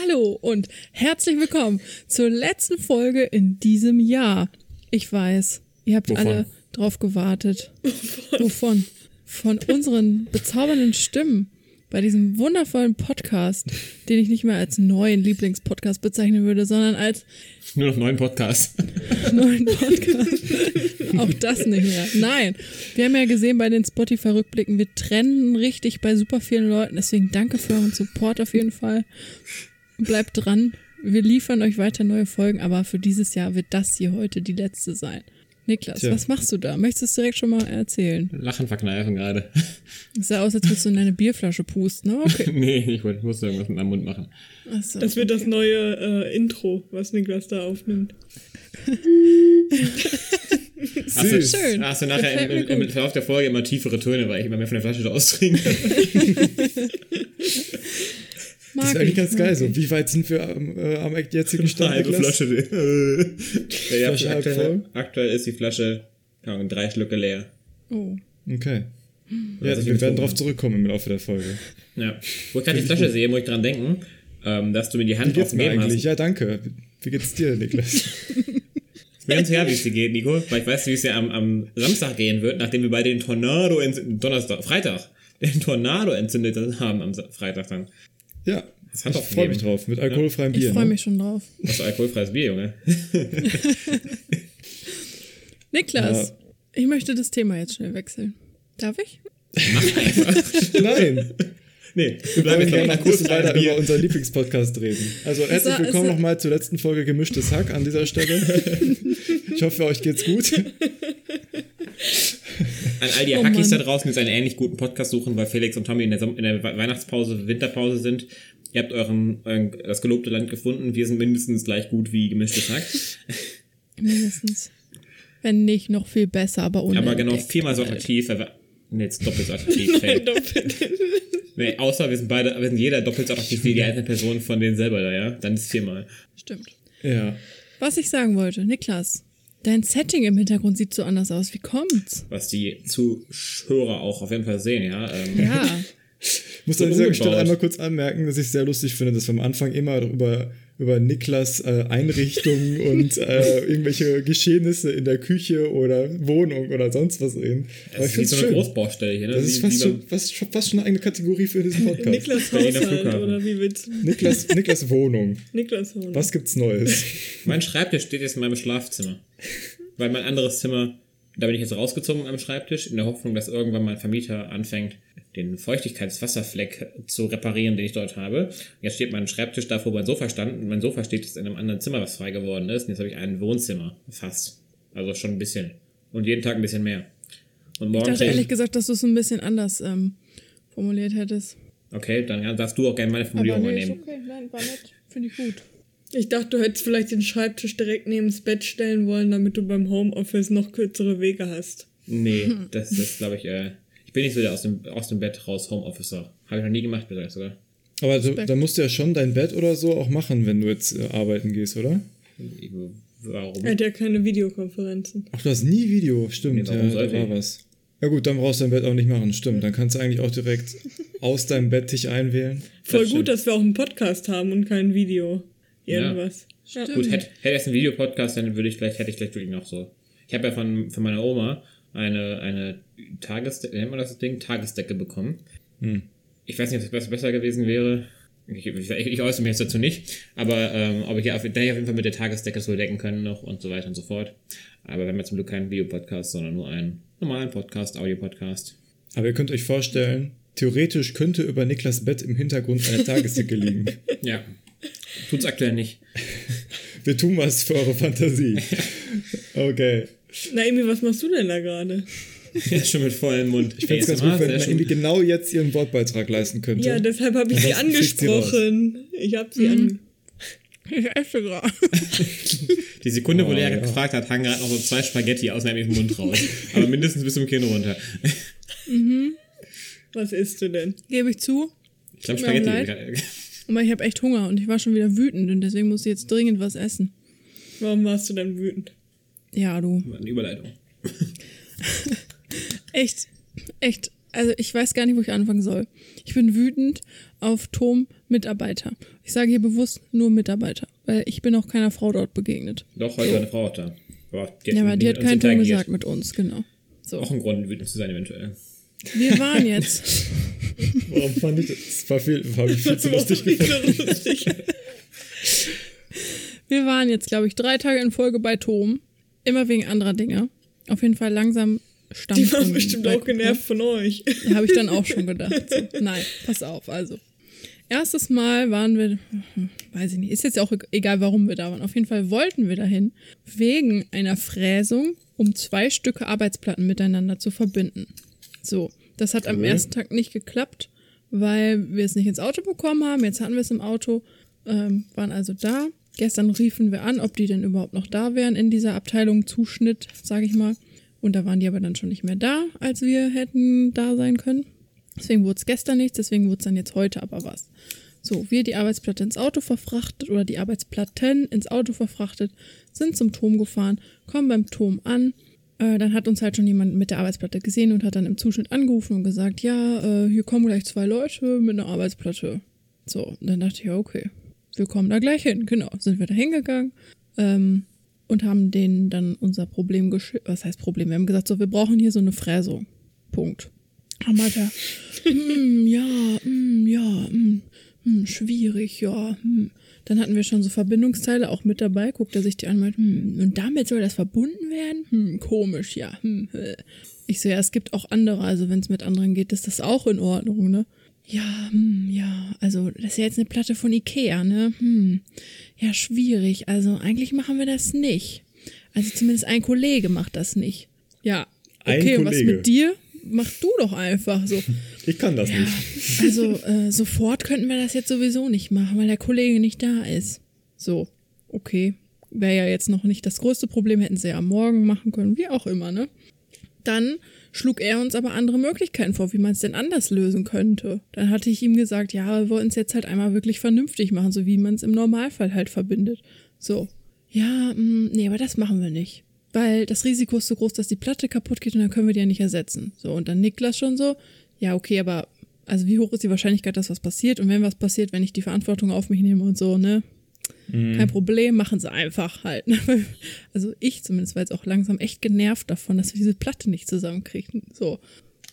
Hallo und herzlich willkommen zur letzten Folge in diesem Jahr. Ich weiß, ihr habt Wovon? alle drauf gewartet. Wovon? Von unseren bezaubernden Stimmen bei diesem wundervollen Podcast, den ich nicht mehr als neuen Lieblingspodcast bezeichnen würde, sondern als Nur noch neun Podcasts. neuen Podcast. Auch das nicht mehr. Nein. Wir haben ja gesehen bei den Spotify-Rückblicken, wir trennen richtig bei super vielen Leuten. Deswegen danke für euren Support auf jeden Fall. Bleibt dran. Wir liefern euch weiter neue Folgen, aber für dieses Jahr wird das hier heute die letzte sein. Niklas, Tja. was machst du da? Möchtest du es direkt schon mal erzählen? Lachen verkneifen gerade. Es sah aus, als würdest du in eine Bierflasche pusten. ne? Okay. nee, ich wollte- ich musste irgendwas mit meinem Mund machen. Achso. Das wird das neue äh, Intro, was Niklas da aufnimmt. Hast du, Schön. Hast du nachher im, im, im. Verlauf der Folge immer tiefere Töne, weil ich immer mehr von der Flasche raustrinke. Mag Das ist eigentlich ich, ganz geil. So, wie weit sind wir am, äh, am jetzigen Stand? halbe? Flasche. ja, ja, Flasche aktuell, aktuell ist die Flasche Ahnung, drei Schlücke leer. Oh. Okay. Ja, Also wir werden habe. zurückkommen im Laufe der Folge. Ja. Wo ich gerade die Flasche sehe, muss ich dran denken, ähm, dass du mir die Wie Hand geht's mir aufgegeben eigentlich? hast. Ja, danke. Wie geht's dir, Niklas? Ist mir ganz egal, wie es dir geht, Nico, weil ich weiß, wie es dir am, am Samstag gehen wird, nachdem wir beide den Tornado entzündet, Donnerstag, Freitag, den Tornado entzündet haben am Freitag dann. Ja, Das hat ich freue mich drauf. Mit alkoholfreiem Ich Bier. freue ne? mich schon drauf. Das ist alkoholfreies Bier, Junge. Niklas, Ja. ich möchte das Thema jetzt schnell wechseln. Darf ich? Nein, Nee, wir bleiben jetzt gerne noch alkoholfreiem weiter Bier. über unseren Lieblingspodcast reden. Also herzlich willkommen nochmal zur letzten Folge Gemischtes Hack an dieser Stelle. Ich hoffe, euch geht's gut. An all die Oh Hackis da draußen, die jetzt einen ähnlich guten Podcast suchen, weil Felix und Tommy in der, in der We- Weihnachtspause, Winterpause sind. Ihr habt euren, euren, das gelobte Land gefunden. Wir sind mindestens gleich gut wie gemischtes Hack. Mindestens. Wenn nicht, noch viel besser, aber ohne. Aber genau viermal so attraktiv. Nee, jetzt doppelt so attraktiv. Nee, außer wir sind beide, wir sind jeder doppelt so attraktiv wie die einzelne Person von denen selber da, ja? Dann ist viermal. Stimmt. Ja. Was ich sagen wollte, Niklas, dein Setting im Hintergrund sieht so anders aus. Wie kommt's? Was die Zuhörer auch auf jeden Fall sehen, ja? Ähm, Ja. Ich muss So an dieser. Stelle einmal kurz anmerken, dass ich sehr lustig finde, dass wir am Anfang immer über, über Niklas äh, Einrichtungen und äh, irgendwelche Geschehnisse in der Küche oder Wohnung oder sonst was reden. Aber Das ich ist finde so es eine schön. Großbaustelle hier, ne? Das Wie- ist fast schon, fast, schon- fast schon eine eigene Kategorie für diesen Podcast. Niklas Haushalt, oder wie willst du? Niklas, Niklas Wohnung. Niklas Wohnung. Was gibt's Neues? Mein Schreibtisch steht jetzt in meinem Schlafzimmer. Weil mein anderes Zimmer, da bin ich jetzt rausgezogen am Schreibtisch, in der Hoffnung, dass irgendwann mein Vermieter anfängt, den Feuchtigkeitswasserfleck zu reparieren, den ich dort habe. Jetzt steht mein Schreibtisch da, wo mein Sofa stand, und mein Sofa steht jetzt in einem anderen Zimmer, was frei geworden ist. Und jetzt habe ich ein Wohnzimmer, fast. Also schon ein bisschen. Und jeden Tag ein bisschen mehr. Und Ich morgen dachte krieg ehrlich gesagt, dass du es ein bisschen anders ähm, formuliert hättest. Okay, dann darfst du auch gerne meine Aber Formulierung nee, ist übernehmen. okay. Nein, war nett. Finde ich gut. Ich dachte, du hättest vielleicht den Schreibtisch direkt neben das Bett stellen wollen, damit du beim Homeoffice noch kürzere Wege hast. Nee, das ist, glaube ich, äh, ich bin nicht so der aus dem, aus dem Bett raus Homeofficer. Habe ich noch nie gemacht, besser sogar. Aber du, da musst du ja schon dein Bett oder so auch machen, wenn du jetzt äh, arbeiten gehst, oder? Warum? Er hat ja keine Videokonferenzen. Ach, du hast nie Video, stimmt. Nee, warum ja, da war ich? was. Ja gut, dann brauchst du dein Bett auch nicht machen, stimmt. Dann kannst du eigentlich auch direkt aus deinem Bett dich einwählen. Voll Das gut, stimmt. dass wir auch einen Podcast haben und kein Video. Irgendwas. Ja. Gut, hätte hätte es einen Videopodcast, dann würde ich vielleicht, hätte ich vielleicht wirklich noch so. Ich habe ja von, von meiner Oma eine, eine Tagesdecke, nennt man das Ding? Tagesdecke bekommen. Hm. Ich weiß nicht, ob es besser gewesen wäre. Ich, ich, ich äußere mich jetzt dazu nicht, aber ähm, ob ich ja auf, da ich auf jeden Fall mit der Tagesdecke so decken können noch und so weiter und so fort. Aber wir haben ja zum Glück keinen Videopodcast, sondern nur einen normalen Podcast, Audiopodcast. Aber ihr könnt euch vorstellen, theoretisch könnte über Niklas Bett im Hintergrund eine Tagesdecke liegen. Ja. Tut's aktuell nicht. Wir tun was für eure Fantasie. Okay. Naomi, was machst du denn da gerade? Jetzt schon mit vollem Mund. Ich fände es ganz gut, wenn Naomi genau jetzt ihren Wortbeitrag leisten könnte. Ja, deshalb habe ich sie angesprochen. Ich habe sie an. Ich esse gerade. Die Sekunde, wo Oh, Lea ja. gefragt hat, hangen gerade noch so zwei Spaghetti aus einem Mund raus. Aber mindestens bis zum Kinn runter. Was isst du denn? Gebe ich zu. Ich glaube, Spaghetti. Aber ich habe echt Hunger und ich war schon wieder wütend und deswegen muss ich jetzt dringend was essen. Warum warst du denn wütend? Ja, du. Eine Überleitung. Echt, echt. Also ich weiß gar nicht, wo ich anfangen soll. Ich bin wütend auf Tom Mitarbeiter. Ich sage hier bewusst nur Mitarbeiter, weil ich bin auch keiner Frau dort begegnet. Doch, heute war eine Frau auch da. Aber die Ja, aber die hat keinen Ton interagiert. gesagt mit uns, genau. So, Auch ein Grund, wütend zu sein, eventuell. wir waren jetzt. Warum fand ich das? Das war viel, habe ich viel zu lustig gefunden. lustig. Wir waren jetzt, glaube ich, drei Tage in Folge bei Tom. Immer wegen anderer Dinge. Auf jeden Fall langsam stammt. Die waren bestimmt auch genervt von euch. Habe ich dann auch schon gedacht. So. Nein, pass auf. Also, erstes Mal waren wir, hm, weiß ich nicht, ist jetzt auch egal, warum wir da waren. Auf jeden Fall wollten wir dahin, wegen einer Fräsung, um zwei Stücke Arbeitsplatten miteinander zu verbinden. So, das hat am ersten Tag nicht geklappt, weil wir es nicht ins Auto bekommen haben. Jetzt hatten wir es im Auto, ähm, waren also da. Gestern riefen wir an, ob die denn überhaupt noch da wären in dieser Abteilung Zuschnitt, sage ich mal. Und da waren die aber dann schon nicht mehr da, als wir hätten da sein können. Deswegen wurde es gestern nichts, deswegen wurde es dann jetzt heute aber was. So, wir die Arbeitsplatte ins Auto verfrachtet oder die Arbeitsplatten ins Auto verfrachtet, sind zum Turm gefahren, kommen beim Turm an. Äh, dann hat uns halt schon jemand mit der Arbeitsplatte gesehen und hat dann im Zuschnitt angerufen und gesagt, ja, äh, hier kommen gleich zwei Leute mit einer Arbeitsplatte. So, und dann dachte ich, ja, okay, wir kommen da gleich hin. Genau, sind wir da hingegangen ähm, und haben denen dann unser Problem geschildert. Was heißt Problem? Wir haben gesagt, so, wir brauchen hier so eine Fräsung. Punkt. Haben halt da, hm, ja, hm, ja, hm, schwierig, ja. Hm. Dann hatten wir schon so Verbindungsteile auch mit dabei. Guckt er sich die an und meint, hm, und damit soll das verbunden werden? Hm, komisch, ja. Hm. Ich so, ja, es gibt auch andere, also wenn es mit anderen geht, ist das auch in Ordnung, ne? Ja, hm, ja, also das ist ja jetzt eine Platte von Ikea, ne? Hm, ja, schwierig. Also eigentlich machen wir das nicht. Also zumindest ein Kollege macht das nicht. Ja, Ein okay, und was Kollege. mit dir? Mach du doch einfach so. Ich kann das Ja, nicht. also äh, sofort könnten wir das jetzt sowieso nicht machen, weil der Kollege nicht da ist. So, okay. Wäre ja jetzt noch nicht das größte Problem, hätten sie ja am Morgen machen können, wie auch immer, ne? Dann schlug er uns aber andere Möglichkeiten vor, wie man es denn anders lösen könnte. Dann hatte ich ihm gesagt, ja, wir wollen es jetzt halt einmal wirklich vernünftig machen, so wie man es im Normalfall halt verbindet. So, ja, mh, nee, aber das machen wir nicht. Weil das Risiko ist so groß, dass die Platte kaputt geht und dann können wir die ja nicht ersetzen. So, und dann Niklas schon so, ja, okay, aber also wie hoch ist die Wahrscheinlichkeit, dass was passiert? Und wenn was passiert, wenn ich die Verantwortung auf mich nehme und so, ne? Kein Problem, machen sie einfach halt. ne? Also ich zumindest war jetzt auch langsam echt genervt davon, dass wir diese Platte nicht zusammenkriegen. So.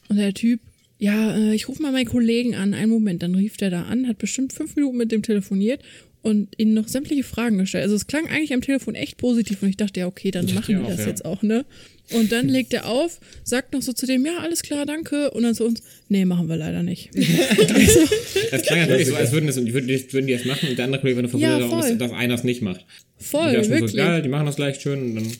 Und der Typ, ja, äh, ich rufe mal meinen Kollegen an. Einen Moment, dann rief der da an, hat bestimmt fünf Minuten mit dem telefoniert und ihnen noch sämtliche Fragen gestellt. Also es klang eigentlich am Telefon echt positiv und ich dachte, ja, okay, dann machen ja die auch, das ja. jetzt auch, ne? Und dann legt er auf, sagt noch so zu dem, ja, alles klar, danke. Und dann zu uns, nee, machen wir leider nicht. Das klang halt wirklich so, als würden, das, würden, die- das machen und der andere Kollege würde Ja, verwundert, darum, voll. dass, dass einer es nicht macht. Voll, die wirklich. so, geil, die machen das gleich schön und dann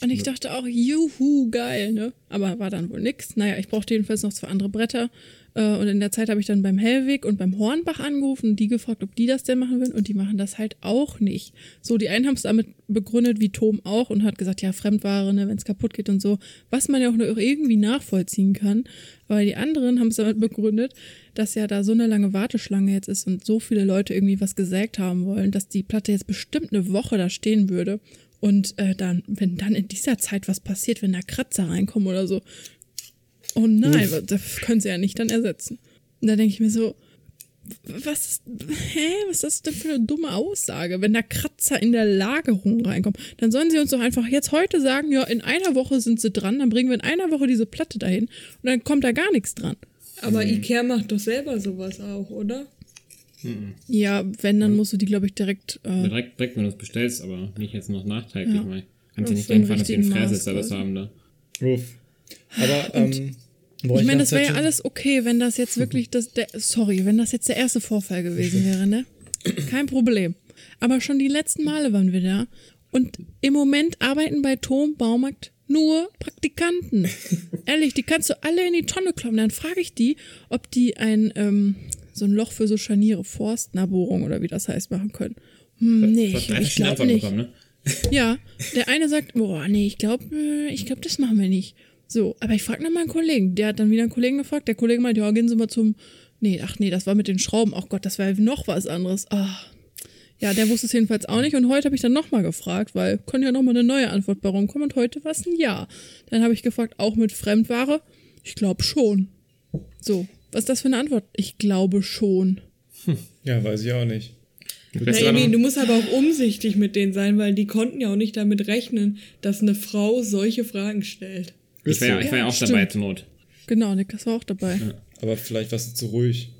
Und ich dachte auch, juhu, geil, ne? Aber war dann wohl nix. Naja, ich brauchte jedenfalls noch zwei andere Bretter. Äh, Und in der Zeit habe ich dann beim Hellwig und beim Hornbach angerufen und die gefragt, ob die das denn machen würden. Und die machen das halt auch nicht. So, die einen haben es damit begründet, wie Tom auch, und hat gesagt, ja, Fremdware, ne, wenn es kaputt geht und so. Was man ja auch nur irgendwie nachvollziehen kann. Aber die anderen haben es damit begründet, dass ja da so eine lange Warteschlange jetzt ist und so viele Leute irgendwie was gesägt haben wollen, dass die Platte jetzt bestimmt eine Woche da stehen würde. Und äh, dann, wenn dann in dieser Zeit was passiert, wenn da Kratzer reinkommen oder so, oh nein, das können sie ja nicht dann ersetzen. Und da denke ich mir so, was ist, hä, was ist das denn für eine dumme Aussage? Wenn da Kratzer in der Lagerung reinkommen, dann sollen sie uns doch einfach jetzt heute sagen, ja, in einer Woche sind sie dran, dann bringen wir in einer Woche diese Platte dahin und dann kommt da gar nichts dran. Aber Ikea macht doch selber sowas auch, oder? Ja, wenn, dann musst du die, glaube ich, direkt, äh, direkt, direkt, wenn du es bestellst, aber nicht jetzt noch nachträglich Ja. mal. Kannst ja Auf nicht so dass wir einen Maß haben da. Uff. Aber, ähm, boah, Ich meine, das wäre ja alles okay, wenn das jetzt wirklich das, der, sorry, wenn das jetzt der erste Vorfall gewesen wäre, ne? Kein Problem. Aber schon die letzten Male waren wir da. Und im Moment arbeiten bei Tom Baumarkt nur Praktikanten. Ehrlich, die kannst du alle in die Tonne kloppen. Dann frage ich die, ob die ein, ähm, so ein Loch für so Scharniere, Forstnarbohrung oder wie das heißt, machen können. Hm, nee, ich, ich glaube nicht. bekommen, ne? Ja, der eine sagt, boah, nee, ich glaube, ich glaube, das machen wir nicht. So, aber ich frage noch mal einen Kollegen. Der hat dann wieder einen Kollegen gefragt. Der Kollege meint, ja, gehen Sie mal zum. Nee, ach nee, das war mit den Schrauben. Ach Gott, das war noch was anderes. Ah. Ja, der wusste es jedenfalls auch nicht. Und heute habe ich dann noch mal gefragt, weil kann ja noch mal eine neue Antwort bei rumkommen. Und heute war es ein Ja. Dann habe ich gefragt, auch mit Fremdware? Ich glaube schon. So, was ist das für eine Antwort? Ich glaube schon. Ja, weiß ich auch nicht. Das Na, Emin, du musst aber auch umsichtig mit denen sein, weil die konnten ja auch nicht damit rechnen, dass eine Frau solche Fragen stellt. Ich war ja, ich war ja auch dabei stimmt. zur Not. Genau, Niklas war auch dabei. Aber vielleicht warst du zu ruhig.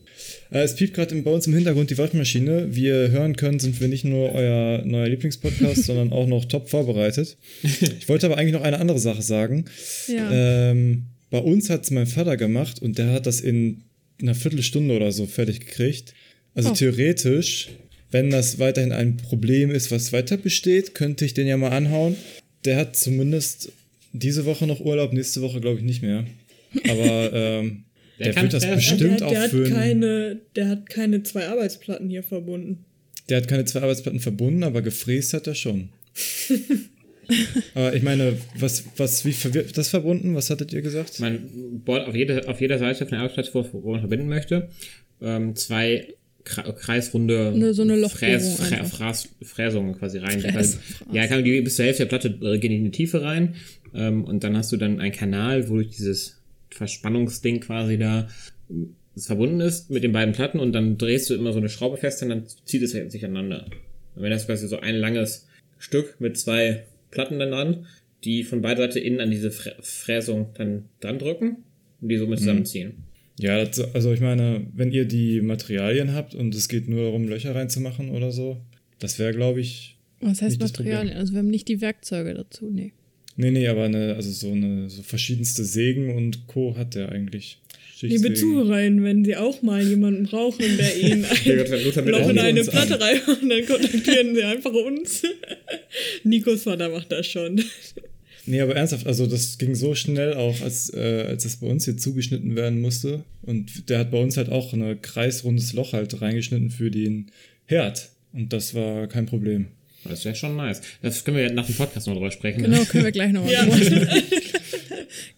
Äh, es piept gerade bei uns im Hintergrund die Waschmaschine. Wie ihr hören könnt, sind wir nicht nur euer neuer Lieblingspodcast, sondern auch noch top vorbereitet. Ich wollte aber eigentlich noch eine andere Sache sagen. Ja. Ähm, bei uns hat es mein Vater gemacht und der hat das in einer Viertelstunde oder so fertig gekriegt. Also Oh. theoretisch, wenn das weiterhin ein Problem ist, was weiter besteht, könnte ich den ja mal anhauen. Der hat zumindest diese Woche noch Urlaub, nächste Woche glaube ich nicht mehr. Aber ähm, Der der, wird das der- Der, bestimmt der, auch hat für. einen- keine, der hat keine zwei Arbeitsplatten hier verbunden. Der hat keine zwei Arbeitsplatten verbunden, aber gefräst hat er schon. aber ich meine, was, was, wie verwirrt das verbunden? Was hattet ihr gesagt? Man bohrt auf, jede, auf jeder Seite von der Arbeitsplatz, wo, wo man verbinden möchte, ähm, zwei kreisrunde Eine- so eine Fräs, Frä. Fraß, Fräsungen quasi rein. Fräs- kann, ja, kann die bis zur Hälfte der Platte äh, gehen in die Tiefe rein ähm, und dann hast du dann einen Kanal, wo durch dieses Verspannungsding quasi da äh, es verbunden ist mit den beiden Platten und dann drehst du immer so eine Schraube fest und dann zieht es sich aneinander. Und wenn das quasi so ein langes Stück mit zwei Platten dann dran, die von beider Seite innen an diese Frä Fräsung dann dran drücken und die somit zusammenziehen. Ja, das, also ich meine, wenn ihr die Materialien habt und es geht nur darum, Löcher reinzumachen oder so, das wäre, glaube ich. Was heißt Materialien? Also wir haben nicht die Werkzeuge dazu, nee. Nee, nee, aber eine, also so eine so verschiedenste Sägen und Co. hat der eigentlich. Liebe. Zuhörerinnen, wenn Sie auch mal jemanden brauchen, der Ihnen ein Loch in eine. Platte reinmacht, dann kontaktieren Sie einfach uns. Nikos Vater macht das schon. Nee, aber ernsthaft, also das ging so schnell auch, als, äh, als das bei uns hier zugeschnitten werden musste. Und der hat bei uns halt auch ein kreisrundes Loch halt reingeschnitten für den Herd. Und das war kein Problem. Das wäre schon nice. Das können wir ja nach dem Podcast noch drüber sprechen. Genau, können wir gleich noch mal Ja. drüber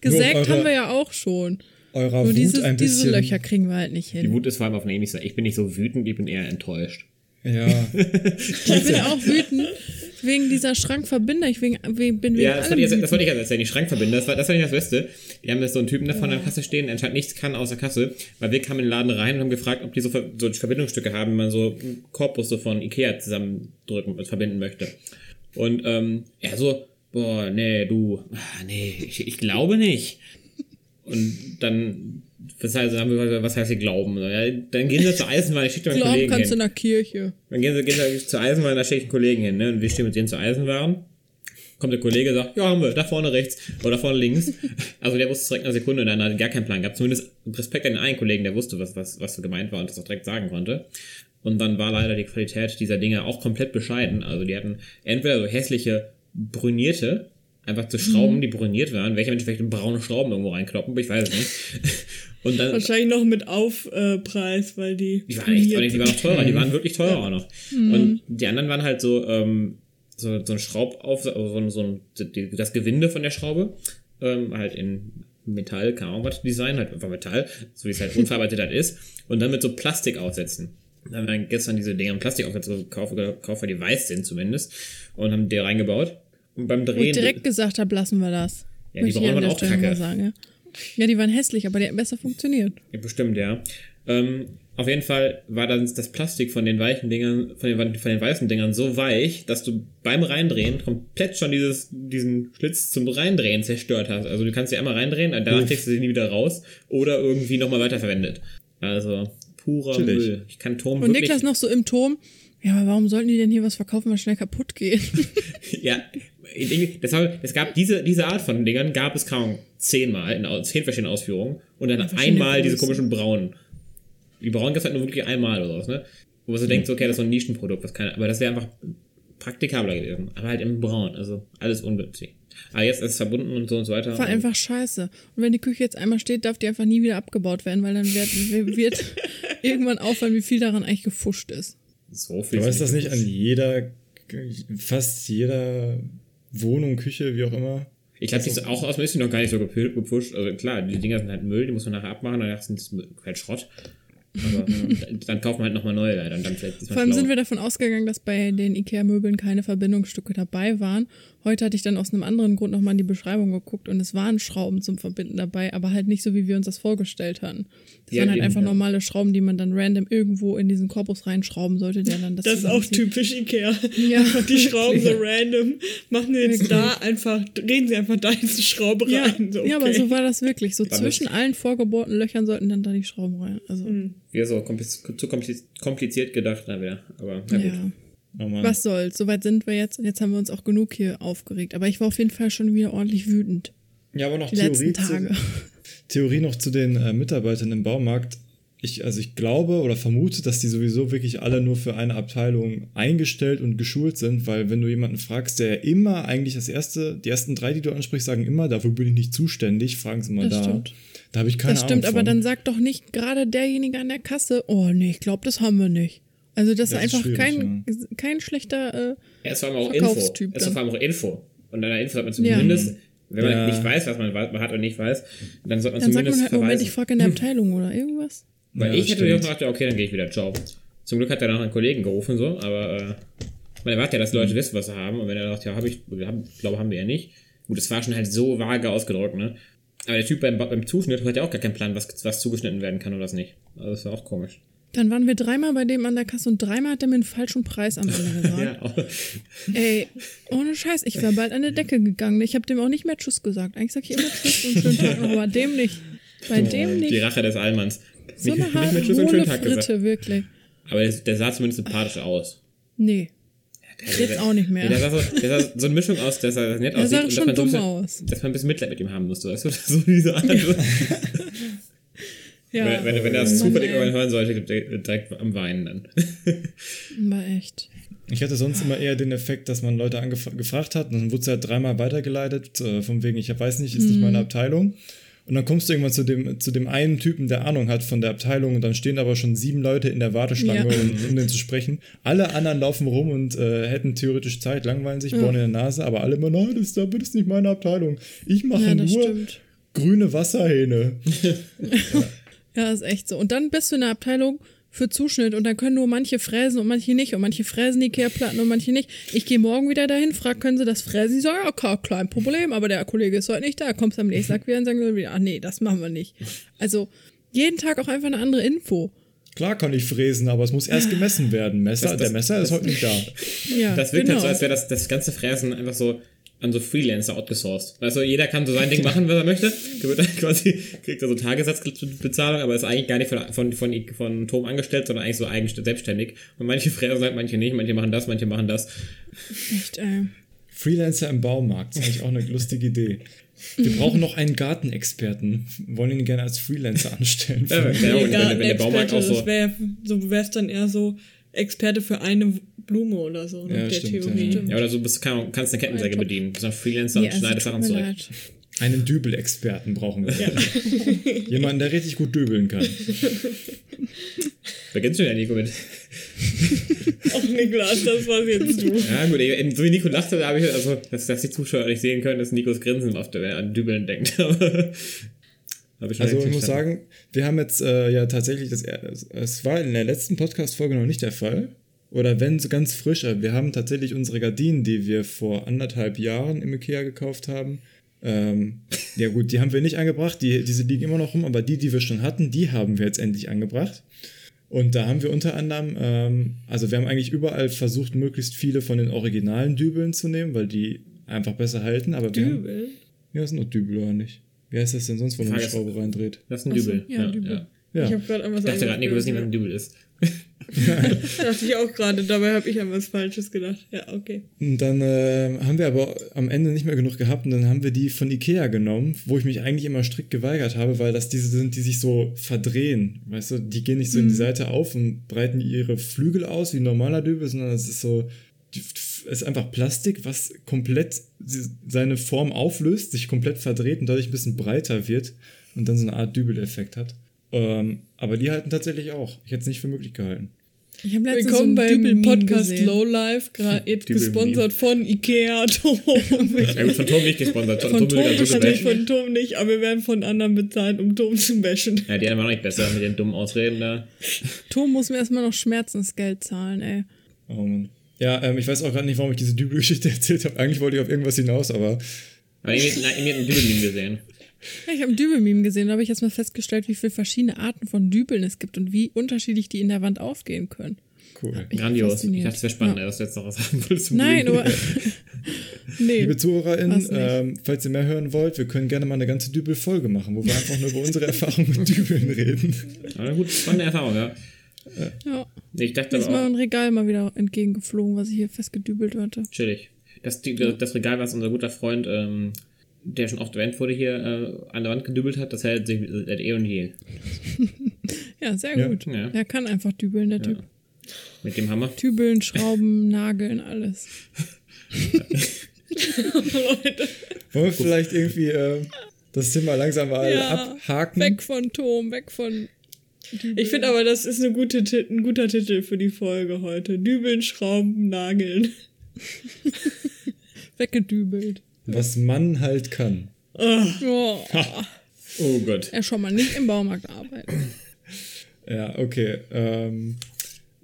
Gesägt Nur eure- haben wir ja auch schon. Eurer Nur Wut dieses, ein diese bisschen. Löcher kriegen wir halt nicht Die hin. Wut ist vor allem auf einer ähnlichen Seite. Ich bin nicht so wütend, ich bin eher enttäuscht. Ja, Ich bin auch wütend wegen dieser Schrankverbinder. Ich wegen, wegen, bin wegen Ja, das wollte, ich, das wollte ich erzählen. Die Schrankverbinder, das war, das war nicht das Beste. Die haben jetzt so einen Typen da vorne an der Kasse stehen, der anscheinend nichts kann außer Kasse, weil wir kamen in den Laden rein und haben gefragt, ob die so, Ver so Verbindungsstücke haben, wenn man so Korpus so von Ikea zusammendrücken und verbinden möchte. Und ähm, er so, boah, nee, du, ah, nee, ich, ich glaube nicht. Und dann, was heißt, haben wir gesagt, was heißt hier glauben? Ja, dann gehen sie zur Eisenbahn, ich schicke dir einen Glauben Kollegen kannst du hin. in der Kirche. Dann gehen sie, gehen sie zur Eisenbahn, da stecke ich einen Kollegen hin, ne? Und wir stehen mit denen zur Eisenbahn. Kommt der Kollege, sagt, ja, haben wir, da vorne rechts oder da vorne links. Also der wusste es direkt in einer Sekunde und dann hat er gar keinen Plan gehabt. Zumindest Respekt an den einen Kollegen, der wusste, was, was, was so gemeint war und das auch direkt sagen konnte. Und dann war leider die Qualität dieser Dinge auch komplett bescheiden. Also die hatten entweder so hässliche brünierte, einfach zu Schrauben, die brüniert waren. Welcher Mensch vielleicht braune Schrauben irgendwo reinkloppen, ich weiß es nicht. Und dann, Wahrscheinlich noch mit Aufpreis, weil die. die waren echt, die waren noch teurer, die waren wirklich teurer auch noch. Und die anderen waren halt so, ähm, so, so ein Schraubauf, also so, ein- so ein, die- das Gewinde von der Schraube, ähm, halt in Metall, keine Ahnung was Design, halt einfach Metall, so wie es halt unverarbeitet halt ist, und dann mit so Plastik aufsetzen. Dann haben wir gestern diese Dinger in Plastikaufsätze gekauft, gekauft, weil die weiß sind zumindest, und haben die reingebaut. Und beim Wo ich Drehen. direkt gesagt habe, lassen wir das. Ja, die Möchte an der auch Stelle Kacke. sagen, ja. Ja, die waren hässlich, aber die hätten besser funktioniert. Ja, bestimmt, ja. Ähm, auf jeden Fall war dann das Plastik von den weichen Dingern, von den, von den weißen Dingern so weich, dass du beim Reindrehen komplett schon dieses, diesen Schlitz zum Reindrehen zerstört hast. Also du kannst sie einmal reindrehen, danach kriegst du sie nie wieder raus oder irgendwie nochmal weiterverwendet. Also purer Chillig. Müll. Ich kann Turm Und. Niklas noch so im Turm. Ja, aber warum sollten die denn hier was verkaufen, was schnell kaputt geht? Ja, deshalb, es gab diese, diese Art von Dingern, gab es kaum zehnmal, in zehn verschiedenen Ausführungen. Und dann verschiedene einmal diese komischen braunen. Die braunen gab es halt nur wirklich einmal oder was, ne? Wo man so denkt, so, okay, das ist so ein Nischenprodukt, was keine, aber das wäre einfach praktikabler gewesen. Aber halt im Braun, also alles ungünstig. Aber jetzt ist es verbunden und so und so weiter. War einfach scheiße. Und wenn die Küche jetzt einmal steht, darf die einfach nie wieder abgebaut werden, weil dann wird, wird irgendwann auffallen, wie viel daran eigentlich gefuscht ist. so viel. aber ist das nicht an jeder, fast jeder Wohnung, Küche, wie auch immer? Ich glaube, die ist auch aus ist die noch gar nicht so gepusht. Also klar, die Dinger sind halt Müll, die muss man nachher abmachen, danach sind es halt Schrott. Aber dann kaufen wir halt nochmal neue leider. Und dann vielleicht Vor allem sind wir davon ausgegangen, dass bei den IKEA-Möbeln keine Verbindungsstücke dabei waren. Heute hatte ich dann aus einem anderen Grund nochmal in die Beschreibung geguckt und es waren Schrauben zum Verbinden dabei, aber halt nicht so, wie wir uns das vorgestellt hatten. Das Ja, waren halt eben, einfach ja. normale Schrauben, die man dann random irgendwo in diesen Korpus reinschrauben sollte, der dann das Das ist auch typisch Ikea. Ja. Die Schrauben so random. Machen wir jetzt da einfach, drehen sie einfach da jetzt eine Schraube Ja, rein. So, okay. ja, aber so war das wirklich. So War zwischen das- allen vorgebohrten Löchern sollten dann da die Schrauben rein. Also, Wir so kompliz zu kompliz kompliziert gedacht, na wieder. Aber na gut. Oh. Was soll's, soweit sind wir jetzt. Und jetzt haben wir uns auch genug hier aufgeregt. Aber ich war auf jeden Fall schon wieder ordentlich wütend. Ja, aber noch Die Theorie, letzten Tage. Zu, Theorie noch zu den äh, Mitarbeitern im Baumarkt. Ich, also ich glaube oder vermute, dass die sowieso wirklich alle nur für eine Abteilung eingestellt und geschult sind, weil wenn du jemanden fragst, der immer eigentlich das erste, die ersten drei, die du ansprichst, sagen immer, dafür bin ich nicht zuständig, fragen sie mal Das da. stimmt. Da habe ich keine Das stimmt, Ahnung aber dann sagt doch nicht gerade derjenige an der Kasse, oh nee, ich glaube, das haben wir nicht. Also das, Das ist einfach kein, kein schlechter, äh, Er ist vor allem auch Info. Verkaufstyp Er ist vor allem auch Info. Und an der Info hat man Ja. zumindest, wenn man Ja. nicht weiß, was man, hat und nicht weiß, dann sollte man dann sagt zumindest man halt, Moment, verweisen. ich frage in der Abteilung oder irgendwas. Weil Ja, ich hätte mir gedacht, ja, okay, dann gehe ich wieder, ciao. Zum Glück hat er noch einen Kollegen gerufen, so, aber äh, man erwartet ja, dass die Leute wissen, was sie haben. Und wenn er sagt, ja, habe ich, hab, glaube, haben wir ja nicht. Gut, das war schon halt so vage ausgedrückt, ne? Aber der Typ beim, beim Zuschnitt hat ja auch gar keinen Plan, was, was zugeschnitten werden kann oder was nicht. Also das war auch komisch. Dann waren wir dreimal bei dem an der Kasse und dreimal hat er mir einen falschen Preis am Ende gesagt. Ja. Ey, ohne Scheiß, ich wäre bald an die Decke gegangen. Ich habe dem auch nicht mehr Tschüss gesagt. Eigentlich sage ich immer Tschüss und schönen Tag noch, aber dem nicht. Bei dem Die nicht. Rache des Allmanns. So nicht, eine nicht mit Tschüss und hohle schönen Tag gesagt. Fritte, wirklich. Aber der, der sah zumindest sympathisch aus. Nee, jetzt auch nicht Ja, der mehr. sah so, der sah so eine Mischung aus, dass er nett Der aussieht sah und schon dass man, so dumm ein bisschen, aus. dass man ein bisschen Mitleid mit ihm haben musste, weißt du? So diese Art. Ja, wenn, wenn, wenn er das zufällig irgendwann hören sollte, direkt am Weinen dann. war echt. Ich hatte sonst immer eher den Effekt, dass man Leute angef- gefragt hat und dann wurde es halt dreimal weitergeleitet, äh, von wegen, ich weiß nicht, ist nicht Mhm. meine Abteilung. Und dann kommst du irgendwann zu dem, zu dem einen Typen, der Ahnung hat von der Abteilung und dann stehen aber schon sieben Leute in der Warteschlange, Ja. um, um den zu sprechen. Alle anderen laufen rum und äh, hätten theoretisch Zeit, langweilen sich, bohren in der Nase, aber alle immer, nein, das, das ist nicht meine Abteilung. Ich mache Ja, nur stimmt. grüne Wasserhähne. Ja, ist echt so. Und dann bist du in der Abteilung für Zuschnitt und dann können nur manche fräsen und manche nicht und manche fräsen die Kehrplatten und manche nicht. Ich gehe morgen wieder dahin, frag, können sie das fräsen? Ich sage, ja, klar, kein Problem, aber der Kollege ist heute nicht da. Kommst am nächsten Tag wieder und sagen sie wieder, ach nee, das machen wir nicht. Also jeden Tag auch einfach eine andere Info. Klar kann ich fräsen, aber es muss erst gemessen werden. Messer, Das- das- der Messer ist heute nicht da. Ja, Das wirkt genau. halt so, als wäre das, das ganze Fräsen einfach so an so Freelancer outgesourced. Also jeder kann so sein Ding machen, was er möchte. Der wird dann quasi, kriegt er so Tagessatzbezahlung, aber ist eigentlich gar nicht von, von, von, von Tom angestellt, sondern eigentlich so eigenständig, selbstständig. Und manche halt, manche nicht, manche machen das, manche machen das. echt, ey. Freelancer im Baumarkt, das ist eigentlich auch eine lustige Idee. Wir brauchen noch einen Gartenexperten. Wollen ihn gerne als Freelancer anstellen. Ja, und wenn, wenn der Baumarkt auch so. das wäre so wär's dann eher so Experte für eine Blume oder so, ne, Ja, der stimmt, Theorie. ja. Ja, oder so bist, kann, kannst eine Kettensäge bedienen. Bist ein Freelancer Nee, und also, schneidest Sachen zurecht. leid. Einen Dübel-Experten brauchen wir. Jemanden, der richtig gut dübeln kann. Beginnst du ja, Nico, mit. Ach, Niklas, das war's jetzt du. Ja, gut, eben, so wie Nico lachte, da habe ich, also, dass, dass die Zuschauer nicht sehen können, dass Nikos Grinsen oft, wenn er an Dübeln denkt. Also ich muss sagen, wir haben jetzt äh, ja tatsächlich, das, es war in der letzten Podcast-Folge noch nicht der Fall. Oder wenn so ganz frisch, aber wir haben tatsächlich unsere Gardinen, die wir vor anderthalb Jahren im Ikea gekauft haben. Ähm, ja gut, die haben wir nicht angebracht, die, diese liegen immer noch rum, aber die, die wir schon hatten, die haben wir jetzt endlich angebracht. Und da haben wir unter anderem, ähm, also wir haben eigentlich überall versucht, möglichst viele von den originalen Dübeln zu nehmen, weil die einfach besser halten. Aber wir haben, Dübel. ja, das sind doch Dübel, oder nicht? Wie heißt das denn sonst, wo man ist- Schraube reindreht? Das ist ein Ach so, Dübel. ja, Dübel. Ja. Ich habe gerade an was Ich dachte gerade, Nico, dass nicht, was ein. Dübel ist. Dachte ich auch gerade, dabei habe ich an was Falsches gedacht. Ja, okay. Und dann äh, haben wir aber am Ende nicht mehr genug gehabt und dann haben wir die von Ikea genommen, wo ich mich eigentlich immer strikt geweigert habe, weil das diese sind, die sich so verdrehen. Weißt du, die gehen nicht so in die Seite auf und breiten ihre Flügel aus wie ein normaler Dübel, sondern es ist so, ist einfach Plastik, was komplett seine Form auflöst, sich komplett verdreht und dadurch ein bisschen breiter wird und dann so eine Art Dübeleffekt hat. Ähm, aber die halten tatsächlich auch. Ich hätte es nicht für möglich gehalten. Ich habe letztens Willkommen so ein beim Podcast gesehen. Low Life, gerade jetzt Dübel-Meme. gesponsert von Ikea. Tom. Ja, gut, von Tom nicht gesponsert. Tom, von Tom Tom will gerade natürlich, so von Tom nicht, aber wir werden von anderen bezahlt, um Tom zu bashen. Ja, die anderen waren auch nicht besser mit den dummen Ausreden da. Tom muss mir erstmal noch Schmerzensgeld zahlen, ey. Oh Mann. Ja, ähm, ich weiß auch gerade nicht, warum ich diese Dübel-Geschichte erzählt habe. Eigentlich wollte ich auf irgendwas hinaus, aber Aber irgendwie, na, irgendwie hat ein Dübel-Meme gesehen. Ich habe ein Dübel-Meme gesehen, da habe ich jetzt mal festgestellt, wie viele verschiedene Arten von Dübeln es gibt und wie unterschiedlich die in der Wand aufgehen können. cool. Ich Grandios. Ich dachte, es wäre spannend, Ja. dass du jetzt noch was sagen wolltest. zum Nein, aber. nee. Liebe ZuhörerInnen, ähm, falls ihr mehr hören wollt, wir können gerne mal eine ganze Dübel-Folge machen, wo wir einfach nur über unsere Erfahrungen mit Dübeln reden. Aber gut, spannende Erfahrung, ja. Ja. Ich dachte Mir ist mal ein Regal mal wieder entgegengeflogen, was ich hier festgedübelt hatte. chillig. Das, die, das Regal, was unser guter Freund, ähm, der schon oft erwähnt wurde, hier äh, an der Wand gedübelt hat, das hält sich seit eh und je. Ja, sehr Ja. gut. Ja. Er kann einfach dübeln, der Typ. Mit dem Hammer. Dübeln, Schrauben, Nageln, alles. Wollen wir vielleicht irgendwie äh, das Thema langsam mal Ja, abhaken? Weg von Tom, weg von. Dübeln. Ich finde aber, das ist eine gute, ein guter Titel für die Folge heute. Dübeln, Schrauben, Nageln. Weggedübelt. Was man halt kann. Oh, Oh Gott. er schon mal nicht im Baumarkt arbeiten. Ja, okay. Ähm,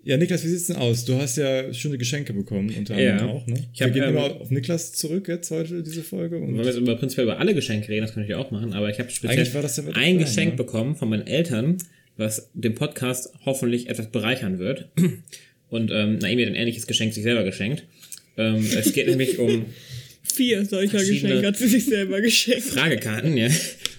ja, Niklas, wie sieht's denn aus? Du hast ja schöne Geschenke bekommen, unter Ja. anderem auch, ne? Ich hab, wir gehen ähm, immer auf Niklas zurück jetzt heute, diese Folge. Und Wollen wir jetzt über, prinzipiell über alle Geschenke reden, das kann ich auch machen, aber ich habe speziell Eigentlich war das ja ein Geschenk ne? bekommen von meinen Eltern, was den Podcast hoffentlich etwas bereichern wird. Und ähm, Naomi hat ein ähnliches Geschenk sich selber geschenkt. Ähm, es geht nämlich um Vier solcher Geschenke hat sie sich selber geschenkt. Fragekarten, ja.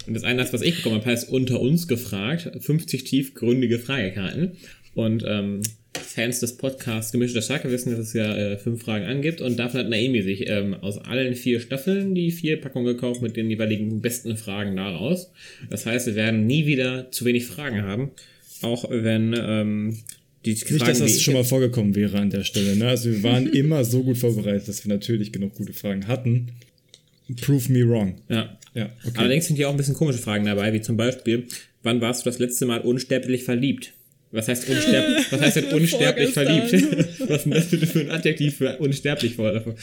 Und das eine, was ich bekommen habe, heißt unter uns gefragt. 50 tiefgründige Fragekarten. Und ähm, Fans des Podcasts Gemischter Schacke wissen, dass es ja äh, fünf Fragen angibt. Und davon hat Naomi sich ähm, aus allen vier Staffeln die vier Packungen gekauft mit den jeweiligen besten Fragen daraus. Das heißt, wir werden nie wieder zu wenig Fragen haben. Auch wenn ähm, die Nicht, Fragen, dass das schon mal vorgekommen wäre an der Stelle. Ne? Also wir waren immer so gut vorbereitet, dass wir natürlich genug gute Fragen hatten. Prove me wrong. Ja. Ja, okay. Allerdings sind hier auch ein bisschen komische Fragen dabei, wie zum Beispiel, wann warst du das letzte Mal unsterblich verliebt? Was heißt, unsterb was heißt denn unsterblich verliebt? Was ist denn das für ein Adjektiv für unsterblich vor?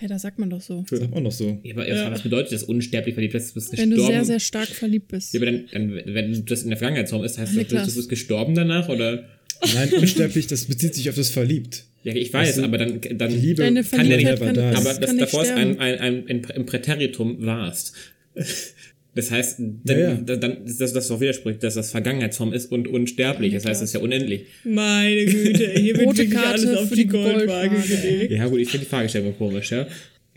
Hä, das sagt man doch so. Sagt man noch so. Ja, aber was bedeutet das unsterblich verliebt? Das bist Wenn gestorben. du sehr, sehr stark verliebt bist. ja, aber dann, dann, wenn das in der Vergangenheitsform ist, heißt das, du bist gestorben danach? Oder? Nein, unsterblich, das bezieht sich auf das Verliebt. Ja, ich weiß, Also, aber dann, dann Die Liebe Deine kann ja nicht, kann, da ist. aber das das davor ist sterben. ein, ein, ein, ein, im Präteritum warst. Das heißt, dann, Ja, ja. dann, ist das, das doch widerspricht, dass das Vergangenheitsform ist und unsterblich. Das heißt, es ist ja unendlich. Meine Güte, hier wird Rote wirklich Karte alles auf die die Goldwaage gelegt. Ja, gut, ich finde die Fragestellung komisch, ja.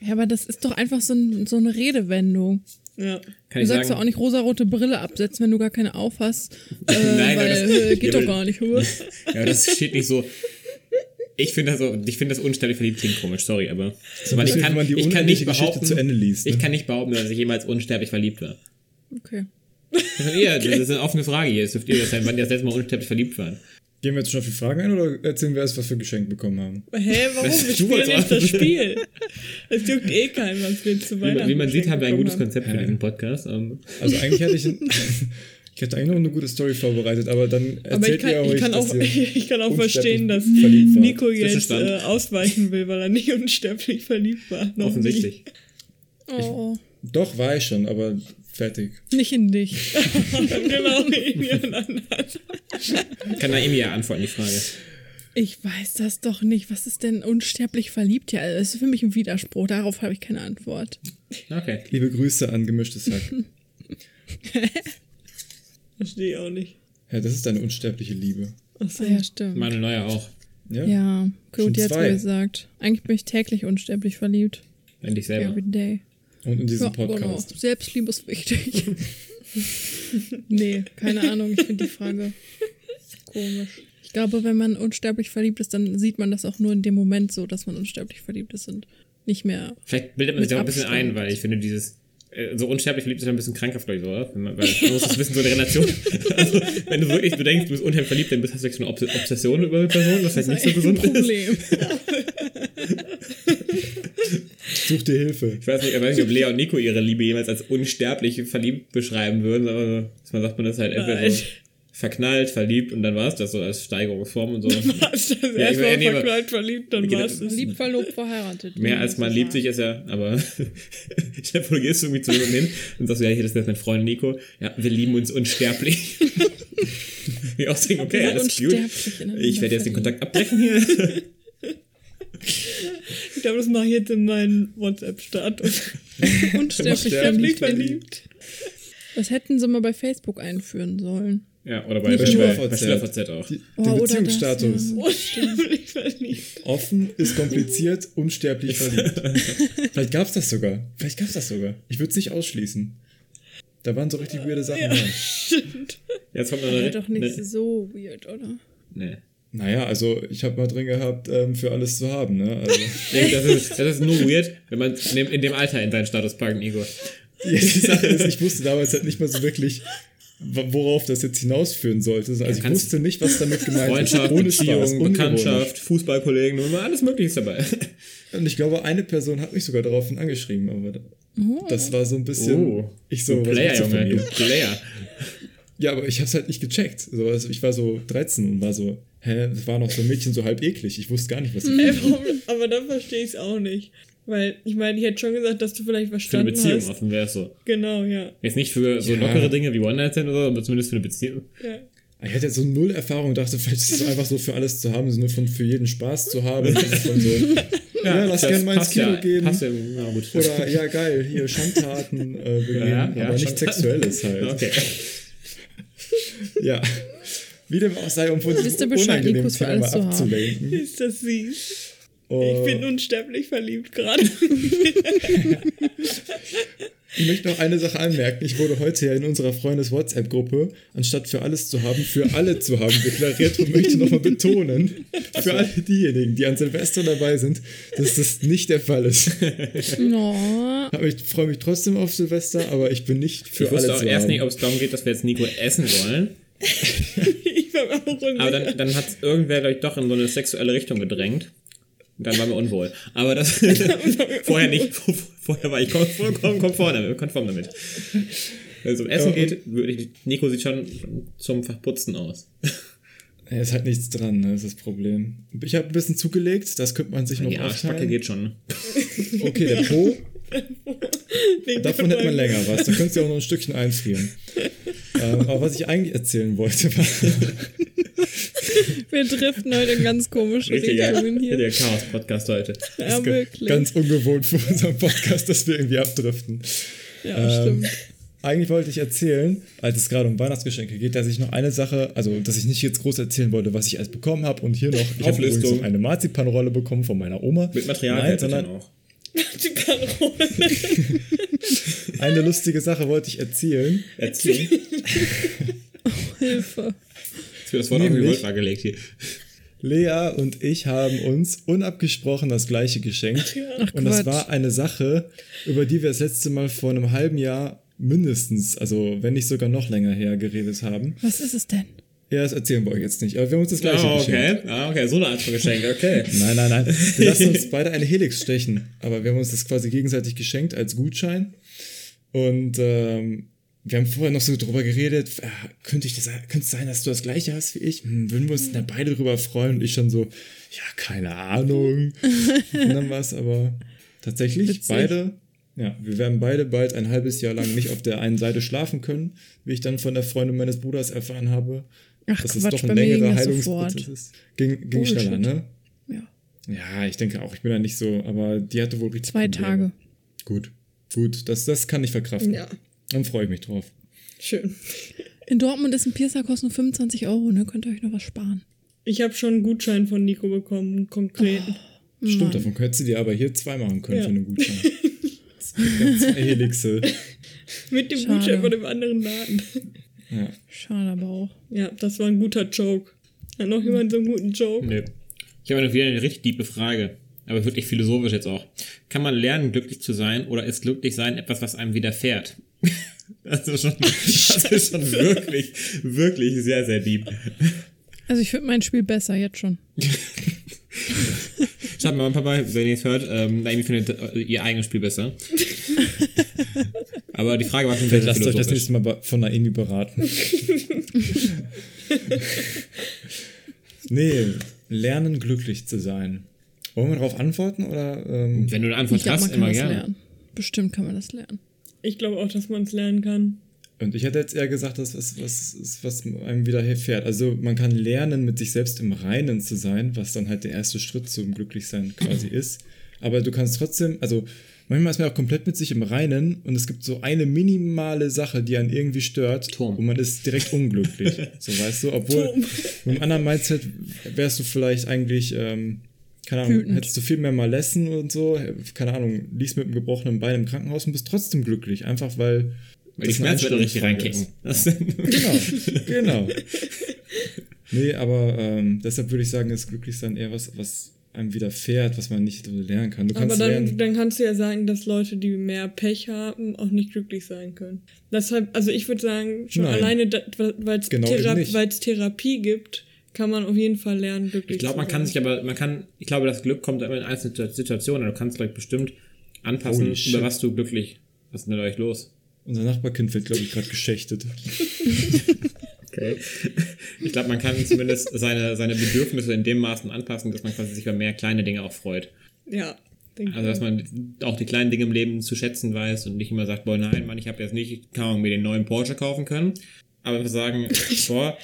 Ja, aber das ist doch einfach so, ein, so eine Redewendung. Ja. Kann Du sagst doch auch nicht rosarote Brille absetzen, wenn du gar keine aufhast. Äh, Nein, weil das- äh, geht ja, doch gar nicht. Ja, das steht nicht so. Ich finde das so, ich finde das unsterblich verliebt klingt komisch, sorry, aber So ich kann, man die ich kann nicht Geschichte behaupten, zu Ende liest. ich ne? kann nicht behaupten, dass ich jemals unsterblich verliebt war. Okay. Das ist, ihr, das ist eine offene Frage hier. Es dürft ihr das sein, wann ihr das letzte Mal unsterblich verliebt waren. Gehen wir jetzt schon auf die Fragen ein oder erzählen wir erst, was wir geschenkt bekommen haben? Hä, warum? Das- Wir spielen nicht das Spiel. Es juckt eh keinen, was wir zu Wie Weihnachten man, wie man sieht, haben wir ein gutes Konzept für Ja. diesen Podcast. Ähm, Also eigentlich hatte ich, ein, ich hatte eigentlich noch eine gute Story vorbereitet, aber dann Aber ich erzählt kann, ihr ich euch, kann dass auch, ihr ich kann auch verstehen, dass. Nico jetzt äh, ausweichen will, weil er nicht unsterblich verliebt war. Noch offensichtlich. Oh, Doch, war ich schon, aber fertig. nicht in dich. Nie. genau, in ihren anderen. Kann Naomi ja antworten, die Frage. Ich weiß das doch nicht. Was ist denn unsterblich verliebt? Ja, das ist für mich ein Widerspruch. Darauf habe ich keine Antwort. Okay. Liebe Grüße an gemischtes Hack. Verstehe ich auch nicht. ja, das ist eine unsterbliche Liebe. Achso. Ja, stimmt. Manuel Neuer auch. Ja? Ja, gut, jetzt wo gesagt. Eigentlich bin ich täglich unsterblich verliebt. In dich selber. Every day. Und in diesem Ja, Podcast. Genau. Selbstliebe ist wichtig. nee, keine Ahnung. Ich finde die Frage komisch. Ich glaube, wenn man unsterblich verliebt ist, dann sieht man das auch nur in dem Moment so, dass man unsterblich verliebt ist und nicht mehr. Vielleicht bildet man sich auch ein bisschen ein, weil ich finde, dieses so unsterblich verliebt ist ein bisschen krankhaft, glaube ich, so, oder? Weil man muss das wissen, so eine Relation. Also, wenn du wirklich, du denkst, du bist unheimlich verliebt, dann bist, hast du so eine Obs Obsession über eine Person, was vielleicht nicht so ein gesund ist. Problem. Such dir Hilfe. Ich weiß nicht, ich weiß nicht, ob Lea und Nico ihre Liebe jemals als unsterblich verliebt beschreiben würden, aber dass man sagt, man ist halt entweder so verknallt, verliebt und dann war es das so als Steigerungsform und so. Du das ich erstmal war- nee, verknallt, verliebt, dann Okay, war's das-. Lieb, verlobt, verheiratet. Mehr als man liebt sich ist ja, aber dir vor, du gehst irgendwie zu jemandem hin und sagst, ja, hier, das ist mein Freund Nico. Ja, wir lieben uns unsterblich. ich auch denken, okay, alles gut. ineinander Ich werde jetzt den. Kontakt abbrechen hier. Ich glaube, das mache ich jetzt in meinen WhatsApp-Status. Unsterblich Unsterblich verliebt. verliebt. Das hätten sie mal bei Facebook einführen sollen. Ja, oder bei, SchülerVZ auch. Die, Oh, den Beziehungsstatus. ja. Unsterblich verliebt. Offen ist kompliziert, unsterblich verliebt. Vielleicht gab es das sogar. Vielleicht gab es das sogar. Ich würde es nicht ausschließen. Da waren so richtig weirde Sachen. Ja, dran. stimmt. Jetzt kommt eine. doch nicht ne, so weird, oder? nee. Naja, also ich habe mal drin gehabt, ähm, für alles zu haben. Ne? Also, Nee, das, ist, das ist nur weird, wenn man in dem, in dem Alter in seinen Status packt, Nico. die Sache ist, ich wusste damals halt nicht mal so wirklich, worauf das jetzt hinausführen sollte. Also ich kannst- wusste nicht, was damit gemeint Freundschaft, ist. Ohne Beziehung. Bekanntschaft, Fußballkollegen, alles Mögliche ist dabei. Und ich glaube, eine Person hat mich sogar daraufhin angeschrieben, aber das war so ein bisschen. ich so, Oh. du was Player, Junge, du Player. Ja, aber ich hab's halt nicht gecheckt. So, also ich war so 13 und war so, hä, das war noch so ein Mädchen so halb eklig. Ich wusste gar nicht, was ich. Ey, warum, aber dann verstehe ich es auch nicht. Weil, ich meine, ich hätte schon gesagt, dass du vielleicht Für eine Beziehung hast. offen wäre es so. Genau, ja. Jetzt nicht für so Ja. lockere Dinge wie One-Night-Stand oder so, aber zumindest für eine Beziehung. ja. Ich hatte jetzt so null Erfahrung, dachte, vielleicht ist es einfach so für alles zu haben, so nur von für jeden Spaß zu haben. Von so, ja, lass das gerne mal ins Kino ja, geben. Passt ja, ja, gut. Oder ja, geil, hier Schandtaten äh, begehen, Ja, ja, aber nicht schon- Sexuelles halt. Okay. Ja. Wie dem auch sei, um von diesem unangenehmen Thema abzulenken. Ist das süß. Ich bin unsterblich verliebt gerade. ich möchte noch eine Sache anmerken. Ich wurde heute ja in unserer Freundes-WhatsApp-Gruppe, anstatt für alles zu haben, für alle zu haben deklariert und möchte nochmal betonen, für alle diejenigen, die an Silvester dabei sind, dass das nicht der Fall ist. No. Aber ich freue mich trotzdem auf Silvester, aber ich bin nicht für Ich alle wusste auch zu erst haben. nicht, ob es darum geht, dass wir jetzt Nico essen wollen. ich war auch unsicher. Aber dann, dann hat irgendwer, glaube ich, doch in so eine sexuelle Richtung gedrängt. Und Dann waren wir unwohl. Aber das vorher nicht. Vorher war ich kom- vollkommen konform damit. Konform damit. Wenn es um Essen geht, würde ich, Nico sieht schon zum Verputzen aus. Ja, ist halt nichts dran, ne? das ist das Problem. Ich habe ein bisschen zugelegt, das könnte man sich noch Die Arschbacke aufteilen. geht schon. Okay, der Po, davon hätte man länger was. Da könntest du auch noch ein Stückchen einfrieren. ähm, aber was ich eigentlich erzählen wollte, war, Wir driften heute in ganz komische Richtungen hier. der Chaos-Podcast heute. Ja, wirklich. ganz ungewohnt für unseren Podcast, dass wir irgendwie abdriften. ja, Ähm, stimmt. Eigentlich wollte ich erzählen, als es gerade um Weihnachtsgeschenke geht, dass ich noch eine Sache, also dass ich nicht jetzt groß erzählen wollte, was ich alles bekommen habe und hier noch, ich habe übrigens noch eine Marzipanrolle bekommen von meiner Oma. Mit Material Nein, sondern auch. Die Parole. eine lustige Sache wollte ich erzählen. Erzählen. Hilfe. Für das Wort auf die Nämlich- Goldwaage gelegt hier. Lea und ich haben uns unabgesprochen das gleiche geschenkt. Ach, und das Quatsch. war eine Sache, über die wir das letzte Mal vor einem halben Jahr mindestens, also wenn nicht sogar noch länger her, geredet haben. Was ist es denn? Ja, das erzählen wir euch jetzt nicht, aber wir haben uns das gleiche Ah, geschenkt. okay. Ah, okay, so eine Art von Geschenk, okay. Nein, nein, nein. Wir lassen uns beide eine Helix stechen. Aber wir haben uns das quasi gegenseitig geschenkt als Gutschein. Und ähm, wir haben vorher noch so drüber geredet, äh, könnte, ich das, könnte es sein, dass du das gleiche hast wie ich? Hm, würden wir uns da beide drüber freuen? Und ich schon so, ja, keine Ahnung. Und dann war es aber tatsächlich Witzig. beide. Ja, wir werden beide bald ein halbes Jahr lang nicht auf der einen Seite schlafen können, wie ich dann von der Freundin meines Bruders erfahren habe. Ach dass es Quatsch, doch ein bei mir ging längerer das Heilungsprozess ist. Ging, ging Bullshit. schneller, ne? Ja. Ja, ich denke auch. Ich bin da nicht so, aber die hatte wohl richtig Zwei Probleme. Tage. Gut, gut. Das, das kann ich verkraften. Ja, Dann freue ich mich drauf. schön. In Dortmund ist ein Piercer kostet nur 25 Euro, ne? Könnt ihr euch noch was sparen. Ich habe schon einen Gutschein von Nico bekommen, einen konkreten. Stimmt, davon hättest du dir aber hier zwei machen können Ja. für einen Gutschein. zwei Helixe. Mit dem Schade. Gutschein von dem anderen Laden. Ja. Schade aber auch. Ja, das war ein guter Joke. Hat noch jemand so einen guten Joke? Nö. Ich habe wieder eine richtig tiefe Frage. Aber wirklich philosophisch jetzt auch. Kann man lernen, glücklich zu sein oder ist glücklich sein etwas, was einem widerfährt? Das ist schon, das ist schon wirklich, wirklich sehr, sehr deep. Also ich finde mein Spiel besser, jetzt schon. Schaut mal, Papa, wenn ihr es hört, ähm, Naomi findet ihr eigenes Spiel besser. Aber die Frage war schon sehr, Vielleicht lasst euch das nächste Mal von Naomi beraten. Nee, lernen glücklich zu sein. Wollen wir darauf antworten oder? Ähm, Wenn du eine Ich Antwort glaube, man hast, kann immer das gerne. lernen. Bestimmt kann man das lernen. Ich glaube auch, dass man es lernen kann. und ich hätte jetzt eher gesagt, dass was, was, was einem widerfährt. Also man kann lernen, mit sich selbst im Reinen zu sein, was dann halt der erste Schritt zum Glücklichsein quasi ist. Aber du kannst trotzdem, also manchmal ist man auch komplett mit sich im Reinen und es gibt so eine minimale Sache, die einen irgendwie stört Turm. und man ist direkt unglücklich. so weißt du, obwohl Turm. mit einem anderen Mindset wärst du vielleicht eigentlich, ähm, keine Ahnung, Wütend. hättest du viel mehr Malessen und so, keine Ahnung, liegst mit einem gebrochenen Bein im Krankenhaus und bist trotzdem glücklich, einfach weil Weil die Schmerzmittel richtig reinkicken. ist. Genau, genau. Nee, aber ähm, deshalb würde ich sagen, ist Glücklichsein eher was, was einem widerfährt, was man nicht so lernen kann. Du Aber kannst dann, lernen. dann kannst du ja sagen, dass Leute, die mehr Pech haben, auch nicht glücklich sein können. Deshalb, also ich würde sagen, schon Nein. alleine, weil es Genau Thera. Therapie gibt, kann man auf jeden Fall lernen, glücklich Ich glaube, zu man sein. kann sich aber, man kann, ich glaube, das Glück kommt immer in einzelnen Situationen. Du kannst vielleicht bestimmt anpassen, Holy shit. über was du glücklich. Was ist denn mit euch los? Unser Nachbarkind wird, glaube ich, gerade geschächtet. Okay. Ich glaube, man kann zumindest seine, seine Bedürfnisse in dem Maßen anpassen, dass man quasi sich über mehr kleine Dinge auch freut. Ja, denke Also, dass man auch die kleinen Dinge im Leben zu schätzen weiß und nicht immer sagt, boah, nein, Mann, ich habe jetzt nicht, keine Ahnung, mir den neuen Porsche kaufen können. Aber wir sagen, boah,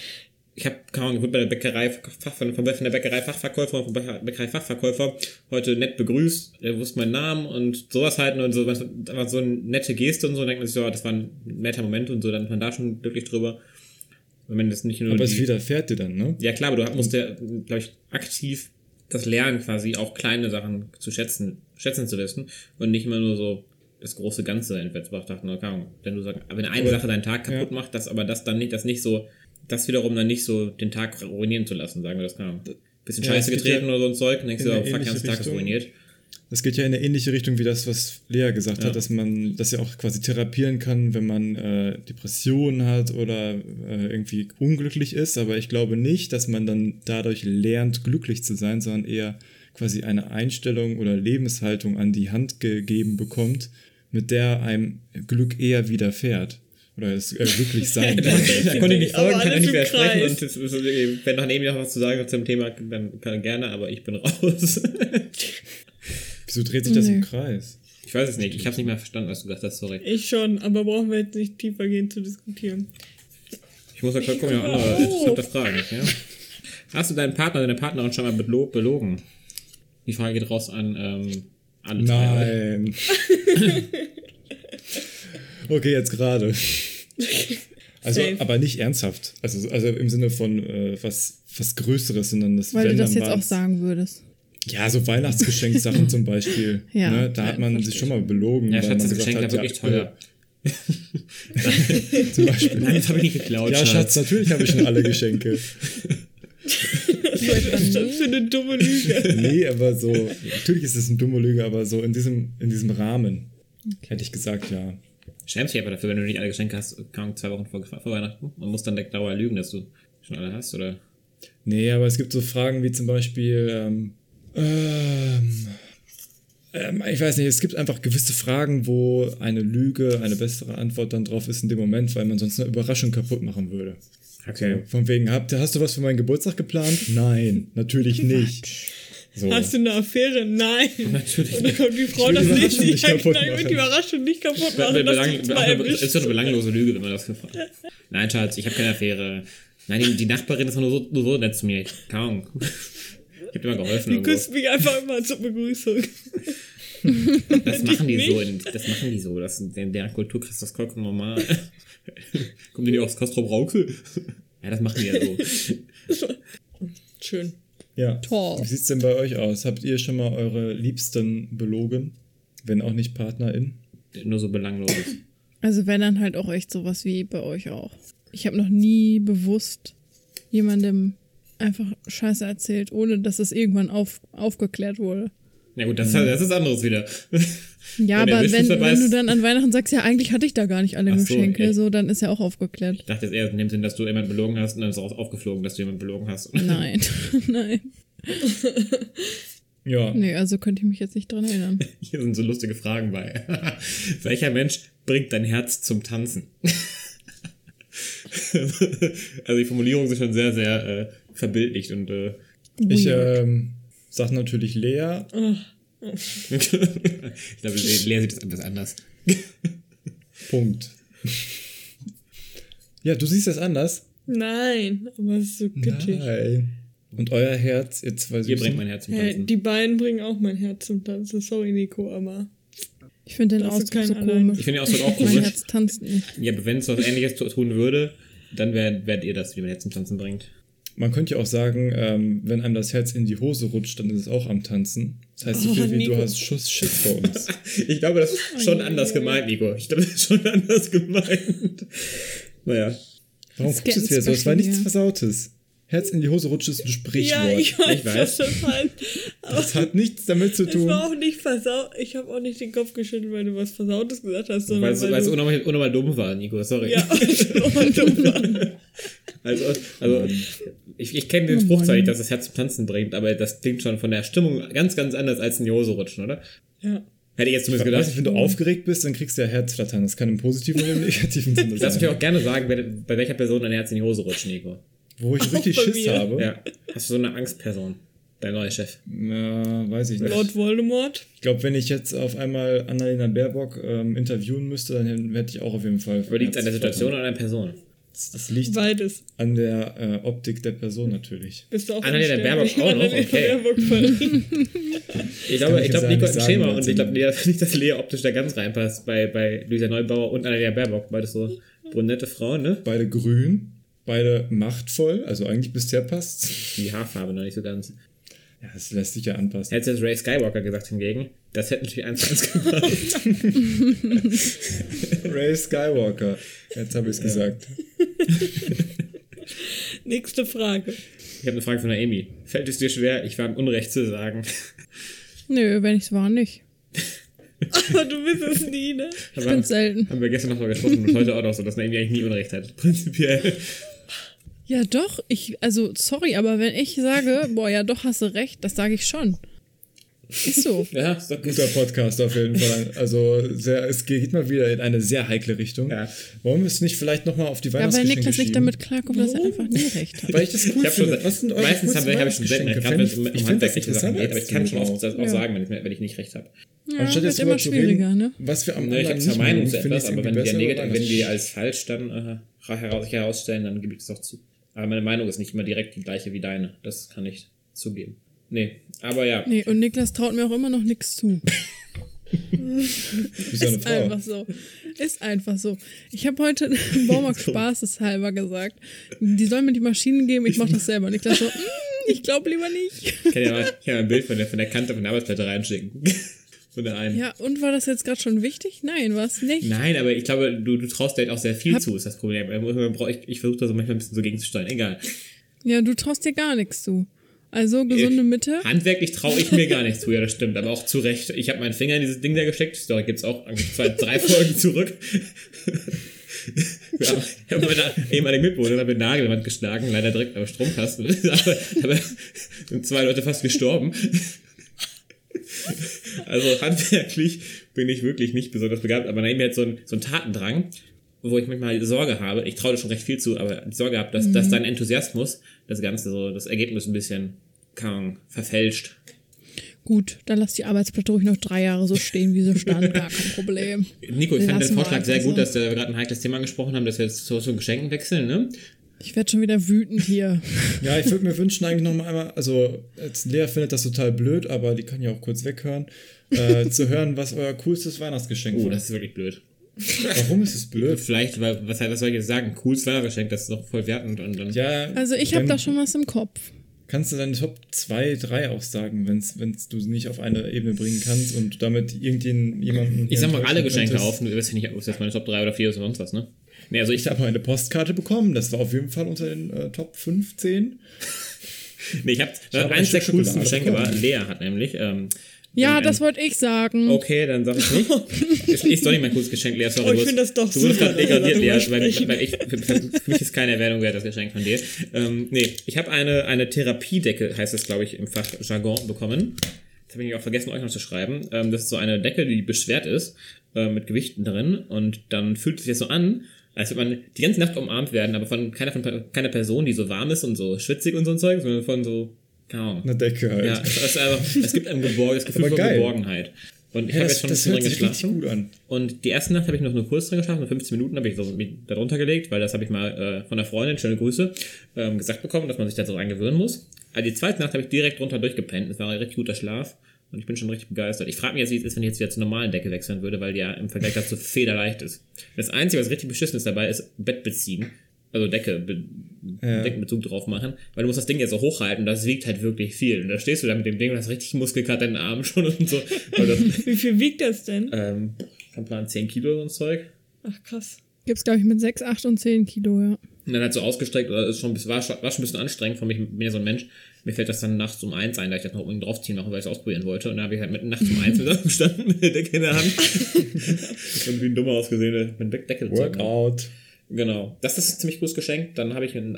ich habe, Ahnung, ich wurde bei der Bäckerei, von, von der Bäckerei Fachverkäufer, vom Bäckerei Fachverkäufer heute nett begrüßt, er wusste meinen Namen und sowas halt und so, einfach so eine nette Geste und so, denkt man sich so, das war ein netter Moment und so, dann ist man da schon glücklich drüber. Wenn das nicht nur Aber die, es widerfährt dir dann, ne? ja klar, aber du musst ja, glaube ich, aktiv das Lernen quasi auch kleine Sachen zu schätzen, schätzen zu wissen und nicht immer nur so das große Ganze entweder zu keine Ahnung. Wenn du sagst, wenn eine Aber- Sache deinen Tag kaputt ja. macht, das aber das dann nicht, das nicht so, das wiederum dann nicht so den Tag ruinieren zu lassen, sagen wir das, keine Ahnung. Bisschen Ja, Scheiße getreten ja oder so ein Zeug, und denkst in du, oh, fuck, ganzen Tag ruiniert. Das geht ja in eine ähnliche Richtung wie das, was Lea gesagt Ja. hat, dass man das ja auch quasi therapieren kann, wenn man äh, Depressionen hat oder äh, irgendwie unglücklich ist. Aber ich glaube nicht, dass man dann dadurch lernt, glücklich zu sein, sondern eher quasi eine Einstellung oder Lebenshaltung an die Hand gegeben bekommt, mit der einem Glück eher widerfährt. Oder es äh, glücklich sein kann. Da konnte ich nicht folgen, kann ich nicht im widersprechen Kreis. und es ist- wenn noch neben mir noch was zu sagen hat zum Thema, dann kann gerne, aber ich bin raus. Wieso dreht sich das im Nee. Kreis? Ich weiß es nicht, ich habe es nicht mehr verstanden, was du gesagt hast, sorry. Ich schon, aber brauchen wir jetzt nicht tiefer gehen zu diskutieren. Ich muss ja kurz gucken, ja, andere interessante Fragen. Ja? Hast du deinen Partner, deine Partnerin schon mal belo belogen? Die Frage geht raus an ähm, alle. Nein. okay, jetzt gerade. Also, Safe. aber nicht ernsthaft. Also, also im Sinne von äh, was, was Größeres, sondern das Weil du das jetzt auch sagen würdest. Ja, so Weihnachtsgeschenksachen zum Beispiel. Ja, ne? Da ja, hat man verstehe sich schon mal belogen. Ja, weil Schatz, man das Geschenk hat, war wirklich ja, teuer. Zum Beispiel. Nein, das habe ich nicht geklaut. Ja, Schatz, natürlich habe ich schon alle Geschenke. Was ist das für eine dumme Lüge? Nee, aber so, natürlich ist es eine dumme Lüge, aber so in diesem, in diesem Rahmen hätte ich gesagt, ja. Schämst dich aber dafür, wenn du nicht alle Geschenke hast, Ahnung, zwei Wochen vor, vor Weihnachten. Man muss dann direkt dauer lügen, dass du schon alle hast, oder? Nee, aber es gibt so Fragen wie zum Beispiel, ähm, ähm, ähm, ich weiß nicht, es gibt einfach gewisse Fragen, wo eine Lüge eine bessere Antwort dann drauf ist in dem Moment, weil man sonst eine Überraschung kaputt machen würde. Okay. Von wegen, habt, hast du was für meinen Geburtstag geplant? Nein, natürlich nicht. So. Hast du eine Affäre? Nein. Natürlich Und dann kommt die Frau das Überraschung nicht Jahr. kaputt Nein, ich will machen. die Überraschung nicht kaputt machen. be belang, be ist doch eine belanglose Lüge, wenn man das gefragt Nein, Schatz, ich habe keine Affäre. Nein, die, die Nachbarin ist nur so, nur so nett zu mir. Keine Ahnung. Ich habe dir mal geholfen. Die küsst mich einfach immer zur Begrüßung. Das machen die nicht. so. In, das machen die so. Das, in deren Kultur kriegst du das vollkommen normal. Kommt die nicht aus Castro Brauxel? Ja, das machen die ja so. Schön. Ja. Toll. Wie sieht's denn bei euch aus? Habt ihr schon mal eure Liebsten belogen? Wenn auch nicht PartnerIn? Nur so belangloses. Also wenn dann halt auch echt sowas wie bei euch auch. Ich habe noch nie bewusst jemandem einfach Scheiße erzählt, ohne dass es irgendwann auf, aufgeklärt wurde. Na gut, das, das ist anderes wieder. Ja, Wenn aber wenn, wenn du dann an Weihnachten sagst, ja, eigentlich hatte ich da gar nicht alle Ach so, Geschenke, echt? so, dann ist ja auch aufgeklärt. Ich dachte jetzt eher in dem Sinn, dass du jemanden belogen hast und dann ist auch aufgeflogen, dass du jemanden belogen hast. Nein, nein. Ja. Nee, also könnte ich mich jetzt nicht dran erinnern. Hier sind so lustige Fragen bei. Welcher Mensch bringt dein Herz zum Tanzen? also die Formulierungen sind schon sehr, sehr äh, verbildlicht und äh, Ich ähm, sag natürlich Lea. ich glaube, Lea sieht das etwas anders. Punkt. ja, du siehst das anders. Nein, aber es ist so kitschig. Nein. Und euer Herz, ihr zwei Ihr Süßen. bringt mein Herz zum Hey, Tanzen. die beiden bringen auch mein Herz zum Tanzen. Sorry, Nico, aber. Ich finde den Das ist Ausdruck kein so Allein. komisch. Ich finde den Ausdruck auch Mein komisch. Herz tanzt nicht. Ja, aber wenn es was ähnliches tu- tun würde, dann werdet ihr das, wie mein Herz zum Tanzen bringt. Man könnte ja auch sagen, ähm, wenn einem das Herz in die Hose rutscht, dann ist es auch am Tanzen. Das heißt, so Oh, viel wie Nico. du hast Schuss Schiss vor uns. Ich glaube, das ist schon anders gemeint, Nico. Ich glaube, das ist schon anders gemeint. Naja. Warum guckst du jetzt wieder so? Es war nichts here. Versautes. Herz in die Hose rutscht ist ein Sprichwort. Ja, ich weiß, Ich weiß. das heißt. Aber das hat nichts damit zu es tun. war auch nicht versaut. Ich habe auch nicht den Kopf geschüttelt, weil du was Versautes gesagt hast, sondern Weil es, weil weil es du, unnormal, unnormal dumm war, Nico, sorry. Ja, und dumm war. Also, also ich, ich kenne den Spruch zwar nicht, dass das Herz zum Tanzen bringt, aber das klingt schon von der Stimmung ganz, ganz anders als in die Hose rutschen, oder? Ja. Hätte ich jetzt Ich zumindest weiß gedacht. nicht, wenn du aufgeregt bist, dann kriegst du ja Herzflattern. Das kann im positiven oder im negativen Sinne Lass mich sein. auch gerne sagen, bei welcher Person dein Herz in die Hose rutscht, Nico. Wo ich richtig Schiss mir. habe. Ja. Hast du so eine Angstperson? Dein neuer Chef. Ja, weiß ich nicht. Lord Voldemort. Ich glaube, wenn ich jetzt auf einmal Annalena Baerbock ähm, interviewen müsste, dann hätte ich auch auf jeden Fall. Aber liegt es an der. Situation oder an der Person? Das, das liegt Beides. an der äh, Optik der Person natürlich. Bist du auch Annalena unsterblich? Baerbock auch noch? Okay. Ich glaube, ich glaube, Nico nicht hat ein Schema und ich glaube nicht, dass Lea optisch da ganz reinpasst bei, bei Luisa Neubauer und Annalena Baerbock. Beides so brunette Frauen, ne? Beide grün, beide machtvoll, also eigentlich bisher passt. Die Haarfarbe noch nicht so ganz. Ja, das lässt sich ja anpassen. Hätte jetzt Ray Skywalker gesagt hingegen, das hätte natürlich eins zu eins gepasst. Ray Skywalker. Jetzt habe ich es gesagt. Nächste Frage. Ich habe eine Frage von Naomi. Fällt es dir schwer, ich war im Unrecht zu sagen? Nö, wenn ich's war, nicht. Aber du bist es nie, ne? Ich bin's selten. Haben wir gestern noch mal gesprochen und heute auch noch so, dass Naomi eigentlich nie Unrecht hat. Prinzipiell. Ja, doch. Ich, also, sorry, aber wenn ich sage, boah, ja, doch, hast du recht, das sage ich schon. Ist so. Ja, ist doch gut. Guter Podcast auf jeden Fall. Also sehr, es geht mal wieder in eine sehr heikle Richtung. Ja. Wollen wir es nicht vielleicht nochmal auf die Ja, weil Weihnachtsgeschenke Niklas nicht damit klarkommt, dass er einfach nie recht hat. Weil ich das cool Ich hab schon, finde. Was sind eure meistens habe hab ich schon selten recht, Weihnachtsgeschenke? gerade wenn es um, handwerkliche Sachen geht, aber ich kann schon auch, auch Ja. sagen, wenn ich, wenn ich nicht recht habe. Ja, Anstatt wird jetzt immer schwieriger, reden, ne? was wir am Ne, ich habe zwar nicht Meinung zu finde etwas, es aber wenn besser negativ, wenn anders? als falsch dann äh, herausstellen, dann gebe ich das auch zu. Aber meine Meinung ist nicht immer direkt die gleiche wie deine. Das kann ich zugeben. Nee, aber ja. Nee, und Niklas traut mir auch immer noch nichts zu. Ist einfach so. Ist einfach so. Ich habe heute im Baumarkt spaßeshalber gesagt, die sollen mir die Maschinen geben, ich mache das selber. Und Niklas so, "Mm, ich glaube lieber nicht. Ich kann ja mal, ich kann mal ein Bild von der, von der Kante von der Arbeitsplatte reinschicken. Von der einen. Ja, und war das jetzt gerade schon wichtig? Nein, war es nicht. Nein, aber ich glaube, du, du traust dir halt auch sehr viel Hab- zu, ist das Problem. Ich, ich versuche da so manchmal ein bisschen so gegenzusteuern. Egal. Ja, du traust dir gar nichts zu. Also gesunde Mitte. Handwerklich traue ich mir gar nicht zu, ja, das stimmt, aber auch zu Recht. Ich habe meinen Finger in dieses Ding da gesteckt. Story gibt's auch zwei, drei Folgen zurück. Ich habe meine ehemalige Mitbewohnerin mit Nagelwand geschlagen, leider direkt am Stromkasten. aber, aber sind zwei Leute fast gestorben. Also handwerklich bin ich wirklich nicht besonders begabt, aber Naomi hat so einen, so einen Tatendrang, wo ich manchmal Sorge habe. Ich traue dir schon recht viel zu, aber die Sorge habe, dass, dass dein Enthusiasmus das Ganze so, das Ergebnis ein bisschen Ahnung, verfälscht. Gut, dann lass die Arbeitsplatte ruhig noch drei Jahre so stehen, wie sie stand. Gar kein Problem. Nico, ich fand den Vorschlag sehr gut, so. dass wir gerade ein heikles Thema angesprochen haben, dass wir jetzt zu, zu Geschenken wechseln, ne? Ich werde schon wieder wütend hier. Ja, ich würde mir wünschen eigentlich noch mal einmal, also jetzt Lea findet das total blöd, aber die kann ja auch kurz weghören, äh, zu hören, was euer coolstes Weihnachtsgeschenk Oh, war. das ist wirklich blöd. Warum ist es blöd? Vielleicht, weil, was, was soll ich jetzt sagen? Cooles Weihnachtsgeschenk, das ist doch voll wertend und dann. Ja, Also ich habe da schon was im Kopf. Kannst du deine Top 2, 3 auch sagen, wenn du nicht auf eine Ebene bringen kannst und damit irgendjemanden. Ich sag mal alle Geschenke könntest? auf, du weißt ja nicht, ob es jetzt meine Top 3 oder 4 oder sonst was, ne? Nee, also ich habe eine Postkarte bekommen, das war auf jeden Fall unter den äh, Top 15. Nee, ich hab, habe eins ein der coolsten Geschenke war. Lea hat nämlich. Ähm, Ja, das wollte ich sagen. Okay, dann sag ich nicht. ich, soll nicht mein cooles Geschenk, Lea, sorry. Oh, ich du find wurdest- das doch Du wurdest gerade degradiert, Lea, weil, weil ich, für, für mich ist keine Erwähnung wert, das Geschenk von dir. Ähm, nee, ich habe eine, eine Therapiedecke, heißt es, glaube ich, im Fach Jargon bekommen. Das habe ich auch vergessen, euch noch zu schreiben. Ähm, das ist so eine Decke, die beschwert ist, äh, mit Gewichten drin. Und dann fühlt sich das so an, Als würde man die ganze Nacht umarmt werden, aber von keiner, von keiner Person, die so warm ist und so schwitzig und so ein Zeug, sondern von so, keine Ahnung. Eine Decke halt. Ja, es, ist einfach, es gibt ein Geborg, das Gefühl von. Geborgenheit. Und ich Ja, habe das, jetzt schon das drin geschlafen. gut an. Und die erste Nacht habe ich noch nur kurz drin geschlafen, nur 15 Minuten habe ich so mich da drunter gelegt, weil das habe ich mal äh, von einer Freundin, schöne Grüße, ähm, gesagt bekommen, dass man sich da so rein gewöhnen muss. Aber die zweite Nacht habe ich direkt drunter durchgepennt. Es war ein richtig guter Schlaf und ich bin schon richtig begeistert. Ich frage mich jetzt, wie es ist, wenn ich jetzt wieder zur normalen Decke wechseln würde, weil die ja im Vergleich dazu federleicht ist. Das Einzige, was richtig beschissen ist dabei, ist Bett beziehen. Also Decke, be Ja. Deckenbezug drauf machen, weil du musst das Ding ja so hochhalten, das wiegt halt wirklich viel. Und da stehst du da mit dem Ding und hast richtig Muskelkater in den Armen schon und so. Das, Wie viel wiegt das denn? ähm, vom Plan 10 Kilo so ein Zeug. Ach krass. Gibt's, glaube ich, mit 6, 8 und 10 Kilo, ja. Und dann halt so ausgestreckt, oder ist schon, ein bisschen- war, schon- war schon ein bisschen anstrengend von mich, bin ja so ein Mensch. Mir fällt das dann nachts um eins ein, da ich das noch unbedingt draufziehen mache, weil ich es ausprobieren wollte. Und dann habe ich halt mit nachts um eins mit da gestanden, mit der Decke in der Hand. und wie ein Dummer ausgesehen, mit dem Deckel Workout. Genau. Das ist ein ziemlich gutes Geschenk. Dann habe ich ein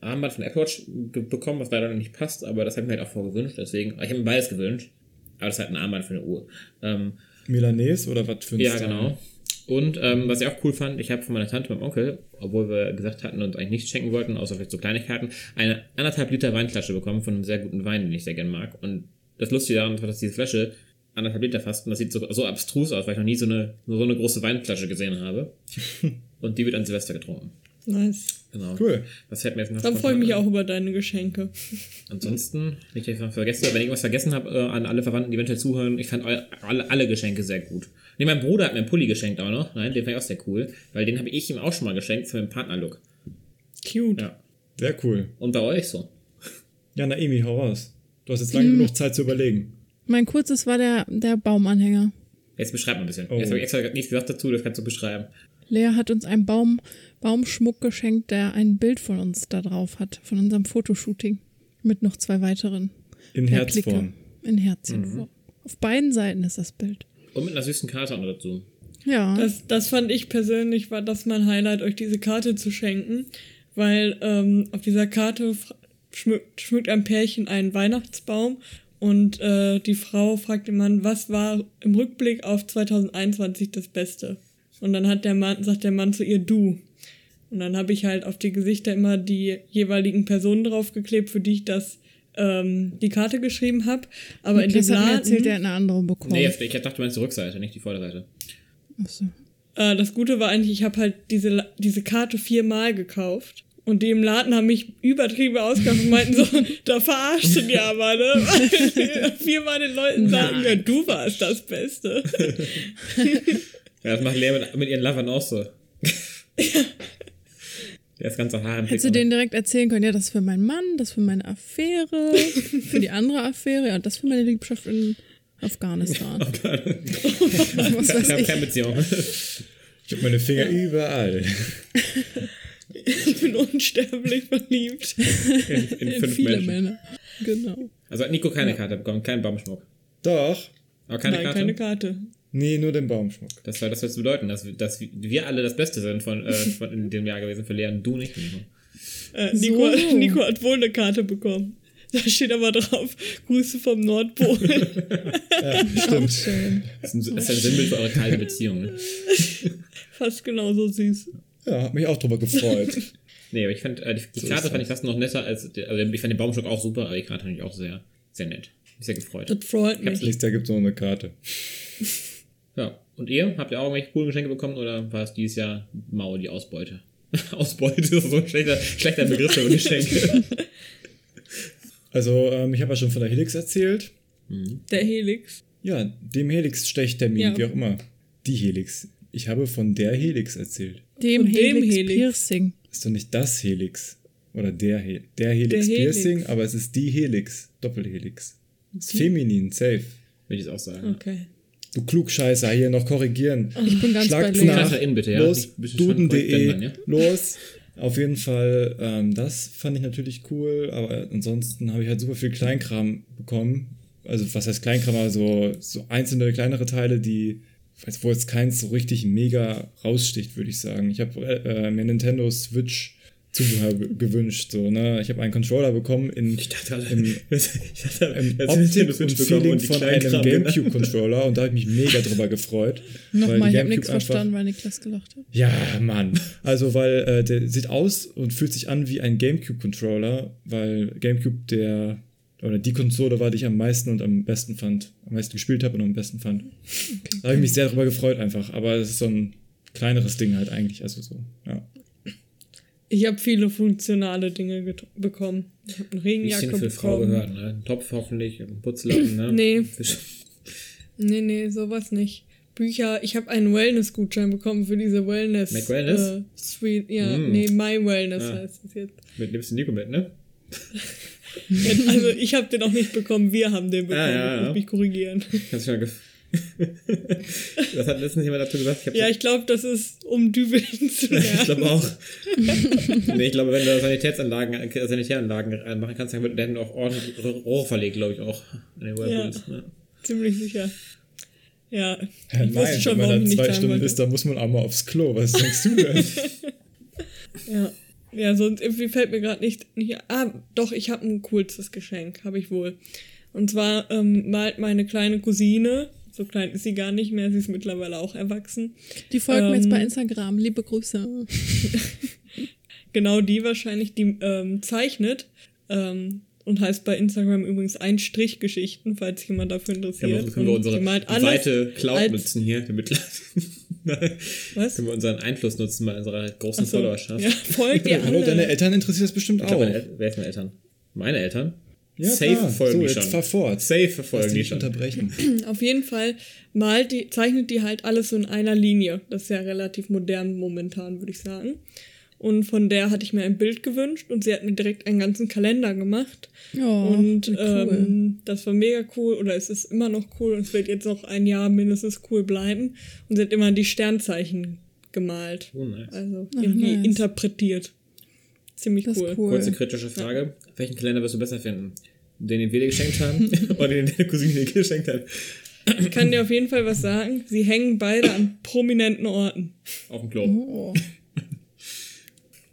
Armband von Apple Watch bekommen, was leider noch nicht passt, aber das habe ich mir halt auch vorgewünscht. Deswegen, ich habe mir beides gewünscht. Aber das ist halt ein Armband für eine Uhr. Ähm, Milanese oder was für ein ja, Style? genau. Und ähm, was ich auch cool fand, ich habe von meiner Tante und meinem Onkel, obwohl wir gesagt hatten und eigentlich nichts schenken wollten, außer vielleicht so Kleinigkeiten, eine anderthalb Liter Weinflasche bekommen von einem sehr guten Wein, den ich sehr gerne mag. Und das Lustige daran war, dass diese Flasche anderthalb Liter fast, und das sieht so, so abstrus aus, weil ich noch nie so eine, so eine große Weinflasche gesehen habe. und die wird an Silvester getrunken. Nice. Genau. Cool. Das fällt mir jetzt noch Dann freue ich mich ein. auch über deine Geschenke. Ansonsten, nicht, dass ich was vergesse, wenn ich irgendwas vergessen habe, äh, an alle Verwandten, die eventuell zuhören, ich fand alle, alle Geschenke sehr gut. Nee, mein Bruder hat mir einen Pulli geschenkt auch noch. Nein, den fand ich auch sehr cool, weil den habe ich ihm auch schon mal geschenkt für meinen Partnerlook. Cute. Ja. Sehr cool. Und bei euch so. Ja, Naomi, hau raus. Du hast jetzt lange genug Zeit zu überlegen. Mein kurzes war der, der Baumanhänger. Jetzt beschreib mal ein bisschen. Oh. Jetzt habe ich extra nichts gesagt dazu, das kannst du beschreiben. Lea hat uns einen Baum, Baumschmuck geschenkt, der ein Bild von uns da drauf hat, von unserem Fotoshooting. Mit noch zwei weiteren. In Herzform. In Herzchenform. Auf beiden Seiten ist das Bild. Und mit einer süßen Karte auch noch dazu. Ja. Das, das fand ich persönlich, war das mein Highlight, euch diese Karte zu schenken, weil ähm, auf dieser Karte schmückt, schmückt ein Pärchen einen Weihnachtsbaum und äh, die Frau fragt den Mann, was war im Rückblick auf 2021 das Beste? Und dann hat der Mann, sagt der Mann zu ihr, du. Und dann habe ich halt auf die Gesichter immer die jeweiligen Personen draufgeklebt, für die ich das ähm, die Karte geschrieben habe. Aber in dem Niklas hat mir Laden, erzählt, er hat eine andere bekommen. Nee, ich dachte, du meinst die Rückseite, nicht die Vorderseite. Achso. Äh, das Gute war eigentlich, ich habe halt diese, diese Karte viermal gekauft. Und die im Laden haben mich übertrieben ausgelacht und meinten so, da verarscht du ja aber, ne? Weil viermal den Leuten sagen, ja, du warst das Beste. Ja, das macht Lea mit, mit ihren Lovern auch so. Der ist ganz Haare im Hättest du denen direkt erzählen können, ja, das ist für meinen Mann, das für meine Affäre, für die andere Affäre, ja, das für meine Liebschaft in Afghanistan. Was Ich weiß habe ich. keine Beziehung. Ich habe meine Finger überall. Ich bin unsterblich verliebt. In, in In fünf viele Menschen. Männer. Genau. Also hat Nico keine Karte bekommen, keinen Baumschmuck. Doch. Aber keine Nein, Karte. keine Karte. Nee, nur den Baumschmuck. Das soll das jetzt bedeuten, dass, wir- dass wir alle das Beste sind von, äh, von in dem Jahr gewesen für Lea und du nicht. Nico. Äh, Nico, So. Nico hat wohl eine Karte bekommen. Da steht aber drauf, Grüße vom Nordpol. Auch schön. Das ist ein, das ist ein Symbol für eure kalte Beziehung. Ne? Fast genauso süß. Ja, hab mich auch drüber gefreut. Nee, aber ich fand, äh, die, die So Karte ist fand ich fast noch netter als, also ich fand den Baumschmuck auch super, aber die Karte fand ich auch sehr, sehr nett. Mich sehr gefreut. Das freut mich. Nächstes Jahr gibt es noch eine Karte. Ja. Und ihr? Habt ihr auch irgendwelche coolen Geschenke bekommen oder war es dieses Jahr mau die Ausbeute? Ausbeute ist so ein schlechter, schlechter Begriff für Geschenke. Also, ähm, ich habe ja schon von der Helix erzählt. Der Helix. Ja, dem Helix-Stechtermin, Ja. wie auch immer. Die Helix. Ich habe von der Helix erzählt. Dem, Von dem Helix, Helix. Piercing. Ist doch nicht das Helix. Oder der, He der Helix Der Helix. Piercing, aber es ist die Helix. Doppelhelix. Ist feminin, safe. Würde ich auch sagen. Okay. Du Klugscheißer, hier noch korrigieren. Ich bin ganz Schlagt's bei nach. In bitte, ja. Los, duden.de, ja? los. Auf jeden Fall, ähm, das fand ich natürlich cool, aber ansonsten habe ich halt super viel Kleinkram bekommen. Also, was heißt Kleinkram? Also, so einzelne kleinere Teile, die, wo jetzt keins so richtig mega raussticht, würde ich sagen. Ich habe äh, mir Nintendo Switch Zubehör ge- gewünscht. So, ne? Ich habe einen Controller bekommen in, Ich dachte gerade, im, ich dachte, im Optik und Feeling die von einem ne? Gamecube-Controller und da habe ich mich mega drüber gefreut. weil Nochmal, ich habe Gamecube nichts einfach- verstanden, weil Niklas gelacht hat. Ja, Mann. Also, weil äh, der sieht aus und fühlt sich an wie ein GameCube-Controller, weil GameCube der oder die Konsole war, die ich am meisten und am besten fand, am meisten gespielt habe und am besten fand. Da habe ich mich sehr darüber gefreut einfach. Aber es ist so ein kleineres Ding halt eigentlich. Also so, ja. Ich habe viele funktionale Dinge bekommen. Ich habe eine Regenjacke Bisschen für Frau bekommen. gehört, ne? Ein Topf hoffentlich, ein Putzlappen, ne? Nee. Nee, nee, sowas nicht. Bücher, ich habe einen Wellness-Gutschein bekommen für diese Wellness. Mac Wellness? Äh, Suite, ja, Mm. nee, My Wellness Ah. heißt es jetzt. Mit nimmst du Nico mit, ne? Ja, also ich habe den auch nicht bekommen, wir haben den bekommen. Ah, ja, Ich ja. muss mich korrigieren. Kannst du schon Das hat letztens jemand dazu gesagt. Ich Ja, ich glaube, das ist, um Dübeln zu lernen. ich glaube auch. nee, ich glaube, wenn du Sanitätsanlagen, äh, Sanitäranlagen äh, machen kannst, dann wird dann auch ordentlich Rohr verlegt, glaube ich auch. An den Whirlpools, ne? Ziemlich sicher. Ja, Ja, ich wusste schon, wenn warum man ich da nicht zwei Stunden wollte. ist, dann muss man auch mal aufs Klo. Was denkst du denn? Ja. Ja, sonst irgendwie fällt mir gerade nicht, nicht. Ah, doch, ich habe ein coolstes Geschenk, habe ich wohl. Und zwar ähm, malt meine kleine Cousine, so klein ist sie gar nicht mehr, sie ist mittlerweile auch erwachsen. Die folgen mir jetzt Ähm, bei Instagram. Liebe Grüße. Genau die wahrscheinlich, die ähm, zeichnet. Ähm, und heißt bei Instagram übrigens Einstrichgeschichten, falls jemand dafür Ja, interessiert. können wir unsere weite Cloud nutzen hier, damit Was? können wir unseren Einfluss nutzen bei unserer großen so. Followerschaft. Ja, folgt ihr Hallo, deine alle. Eltern interessiert das bestimmt Ich auch. glaube, meine El- wer ist meine Eltern? Meine Eltern? Ja, Safe klar. folgen so, die jetzt schon. fahr fort. Safe Lass verfolgen dich die nicht schon. unterbrechen. Auf jeden Fall malt die, zeichnet die halt alles so in einer Linie. Das ist ja relativ modern momentan, würde ich sagen. Und von der hatte ich mir ein Bild gewünscht und sie hat mir direkt einen ganzen Kalender gemacht. Ja, und cool. ähm, das war mega cool oder es ist immer noch cool und es wird jetzt noch ein Jahr mindestens cool bleiben. Und sie hat immer die Sternzeichen gemalt. Oh, nice. Also Ach, irgendwie nice. interpretiert. Ziemlich Das ist cool. cool. Kurze kritische Frage. Welchen Kalender wirst du besser finden? Den, den wir dir geschenkt haben? oder den, den deine Cousine dir geschenkt hat? Ich kann dir auf jeden Fall was sagen. Sie hängen beide an prominenten Orten. Auf dem Klo. Oh.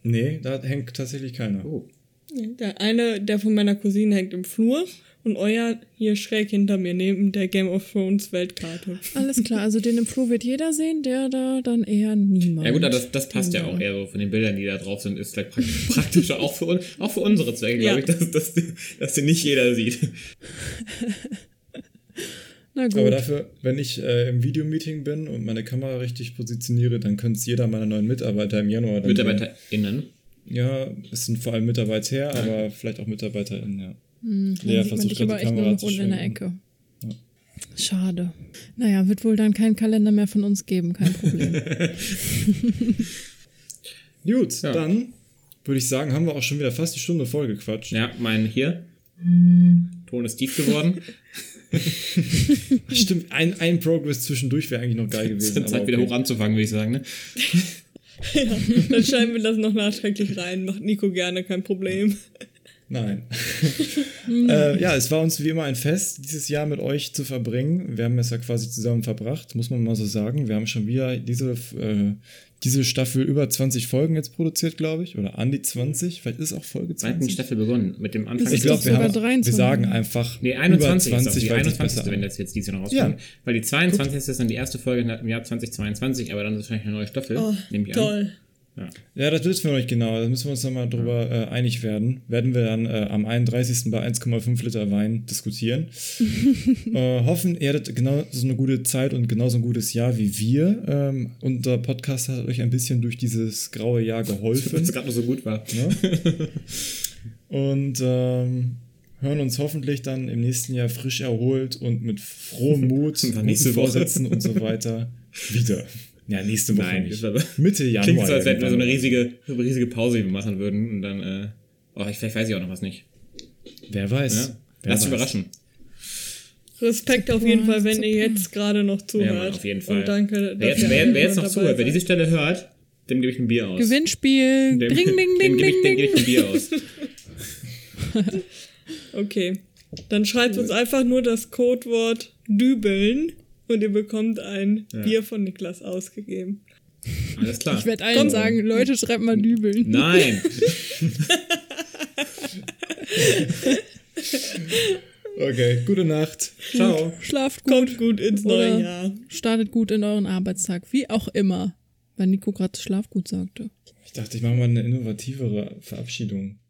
Nee, da hängt tatsächlich keiner. Oh. Der eine, der von meiner Cousine hängt im Flur und euer hier schräg hinter mir neben der Game of Thrones Weltkarte. Alles klar, also den im Flur wird jeder sehen, der da dann eher niemand. Ja gut, aber das, das passt ja auch eher so von den Bildern, die da drauf sind, ist vielleicht praktisch, praktischer, auch für, uns, auch für unsere Zwecke, Ja. glaube ich, dass, dass, dass den nicht jeder sieht. Na gut. Aber dafür, wenn ich äh, im Videomeeting bin und meine Kamera richtig positioniere, dann könnte es jeder meiner neuen Mitarbeiter im Januar. MitarbeiterInnen. Ja, es sind vor allem Mitarbeiter, aber vielleicht auch MitarbeiterInnen, ja. Hm, Lea dann sieht man versucht dich gerade aber die echt nur Kamera noch zu unten in der. Ecke. Schade. Naja, wird wohl dann keinen Kalender mehr von uns geben, kein Problem. Gut, Ja. dann würde ich sagen, haben wir auch schon wieder fast die Stunde voll gequatscht. Ja, mein hier. Ton ist tief geworden. Stimmt, ein, ein Progress zwischendurch wäre eigentlich noch geil Es gewesen. ist Zeit, wieder okay. hoch anzufangen, würde ich sagen. Ne? Dann schreiben wir das noch nachträglich rein. Macht Nico gerne, kein Problem. Nein. äh, ja, es war uns wie immer ein Fest, dieses Jahr mit euch zu verbringen. Wir haben es ja quasi zusammen verbracht, muss man mal so sagen. Wir haben schon wieder diese, äh, diese Staffel über 20 Folgen jetzt produziert, glaube ich. Oder an die 20. Vielleicht ist auch Folge Zweiten 20. Staffel begonnen. Mit dem Anfang. Ich glaube, wir, haben- 23. wir sagen einfach Nee, 21 über ist das. 20, Die weil es sich 21. besser wenn das jetzt dieses Jahr noch rauskommt. Ja. Weil die 22. ist dann die erste Folge im Jahr 2022, aber dann ist wahrscheinlich eine neue Staffel. Oh, nehme ich an. Ja. Ja, das wissen wir noch nicht genau. Da müssen wir uns nochmal drüber äh, einig werden. Werden wir dann äh, am 31. bei 1,5 Liter Wein diskutieren. äh, hoffen, ihr hattet genau so eine gute Zeit und genauso ein gutes Jahr wie wir. Ähm, unser Podcast hat euch ein bisschen durch dieses graue Jahr geholfen. es gerade noch so gut war. ne? Und ähm, hören uns hoffentlich dann im nächsten Jahr frisch erholt und mit frohem Mut, guten. Vorsätzen und so weiter wieder. Ja, nächste Woche Nein, nicht. Mitte Januar. Klingt so, als hätten wir so eine riesige, riesige Pause, die wir machen würden. Und dann, äh, oh, ich, vielleicht weiß ich auch noch was nicht. Wer weiß. Ja? Wer Lass dich überraschen. Respekt auf jeden Fall, wenn ihr jetzt gerade noch Ja, zuhört. Mann, auf jeden Fall. Und danke, Wer jetzt, wer, wer jetzt noch zuhört, wer diese Stelle hört, dem gebe ich ein Bier aus. Gewinnspiel. Dem, Ding, ding, dem ding, gebe ich, dem ding, gebe ich ein Bier aus. Okay. Dann schreibt uns einfach nur das Codewort Dübeln und ihr bekommt ein Ja. Bier von Niklas ausgegeben. Alles klar. Ich werde allen sagen, Leute, schreibt mal Dübeln. Nein. Okay, gute Nacht. Ciao. Schlaft gut. Kommt gut ins neue Jahr. Startet gut in euren Arbeitstag. Wie auch immer. Weil Nico gerade Schlaf gut sagte. Ich dachte, ich mache mal eine innovativere Verabschiedung.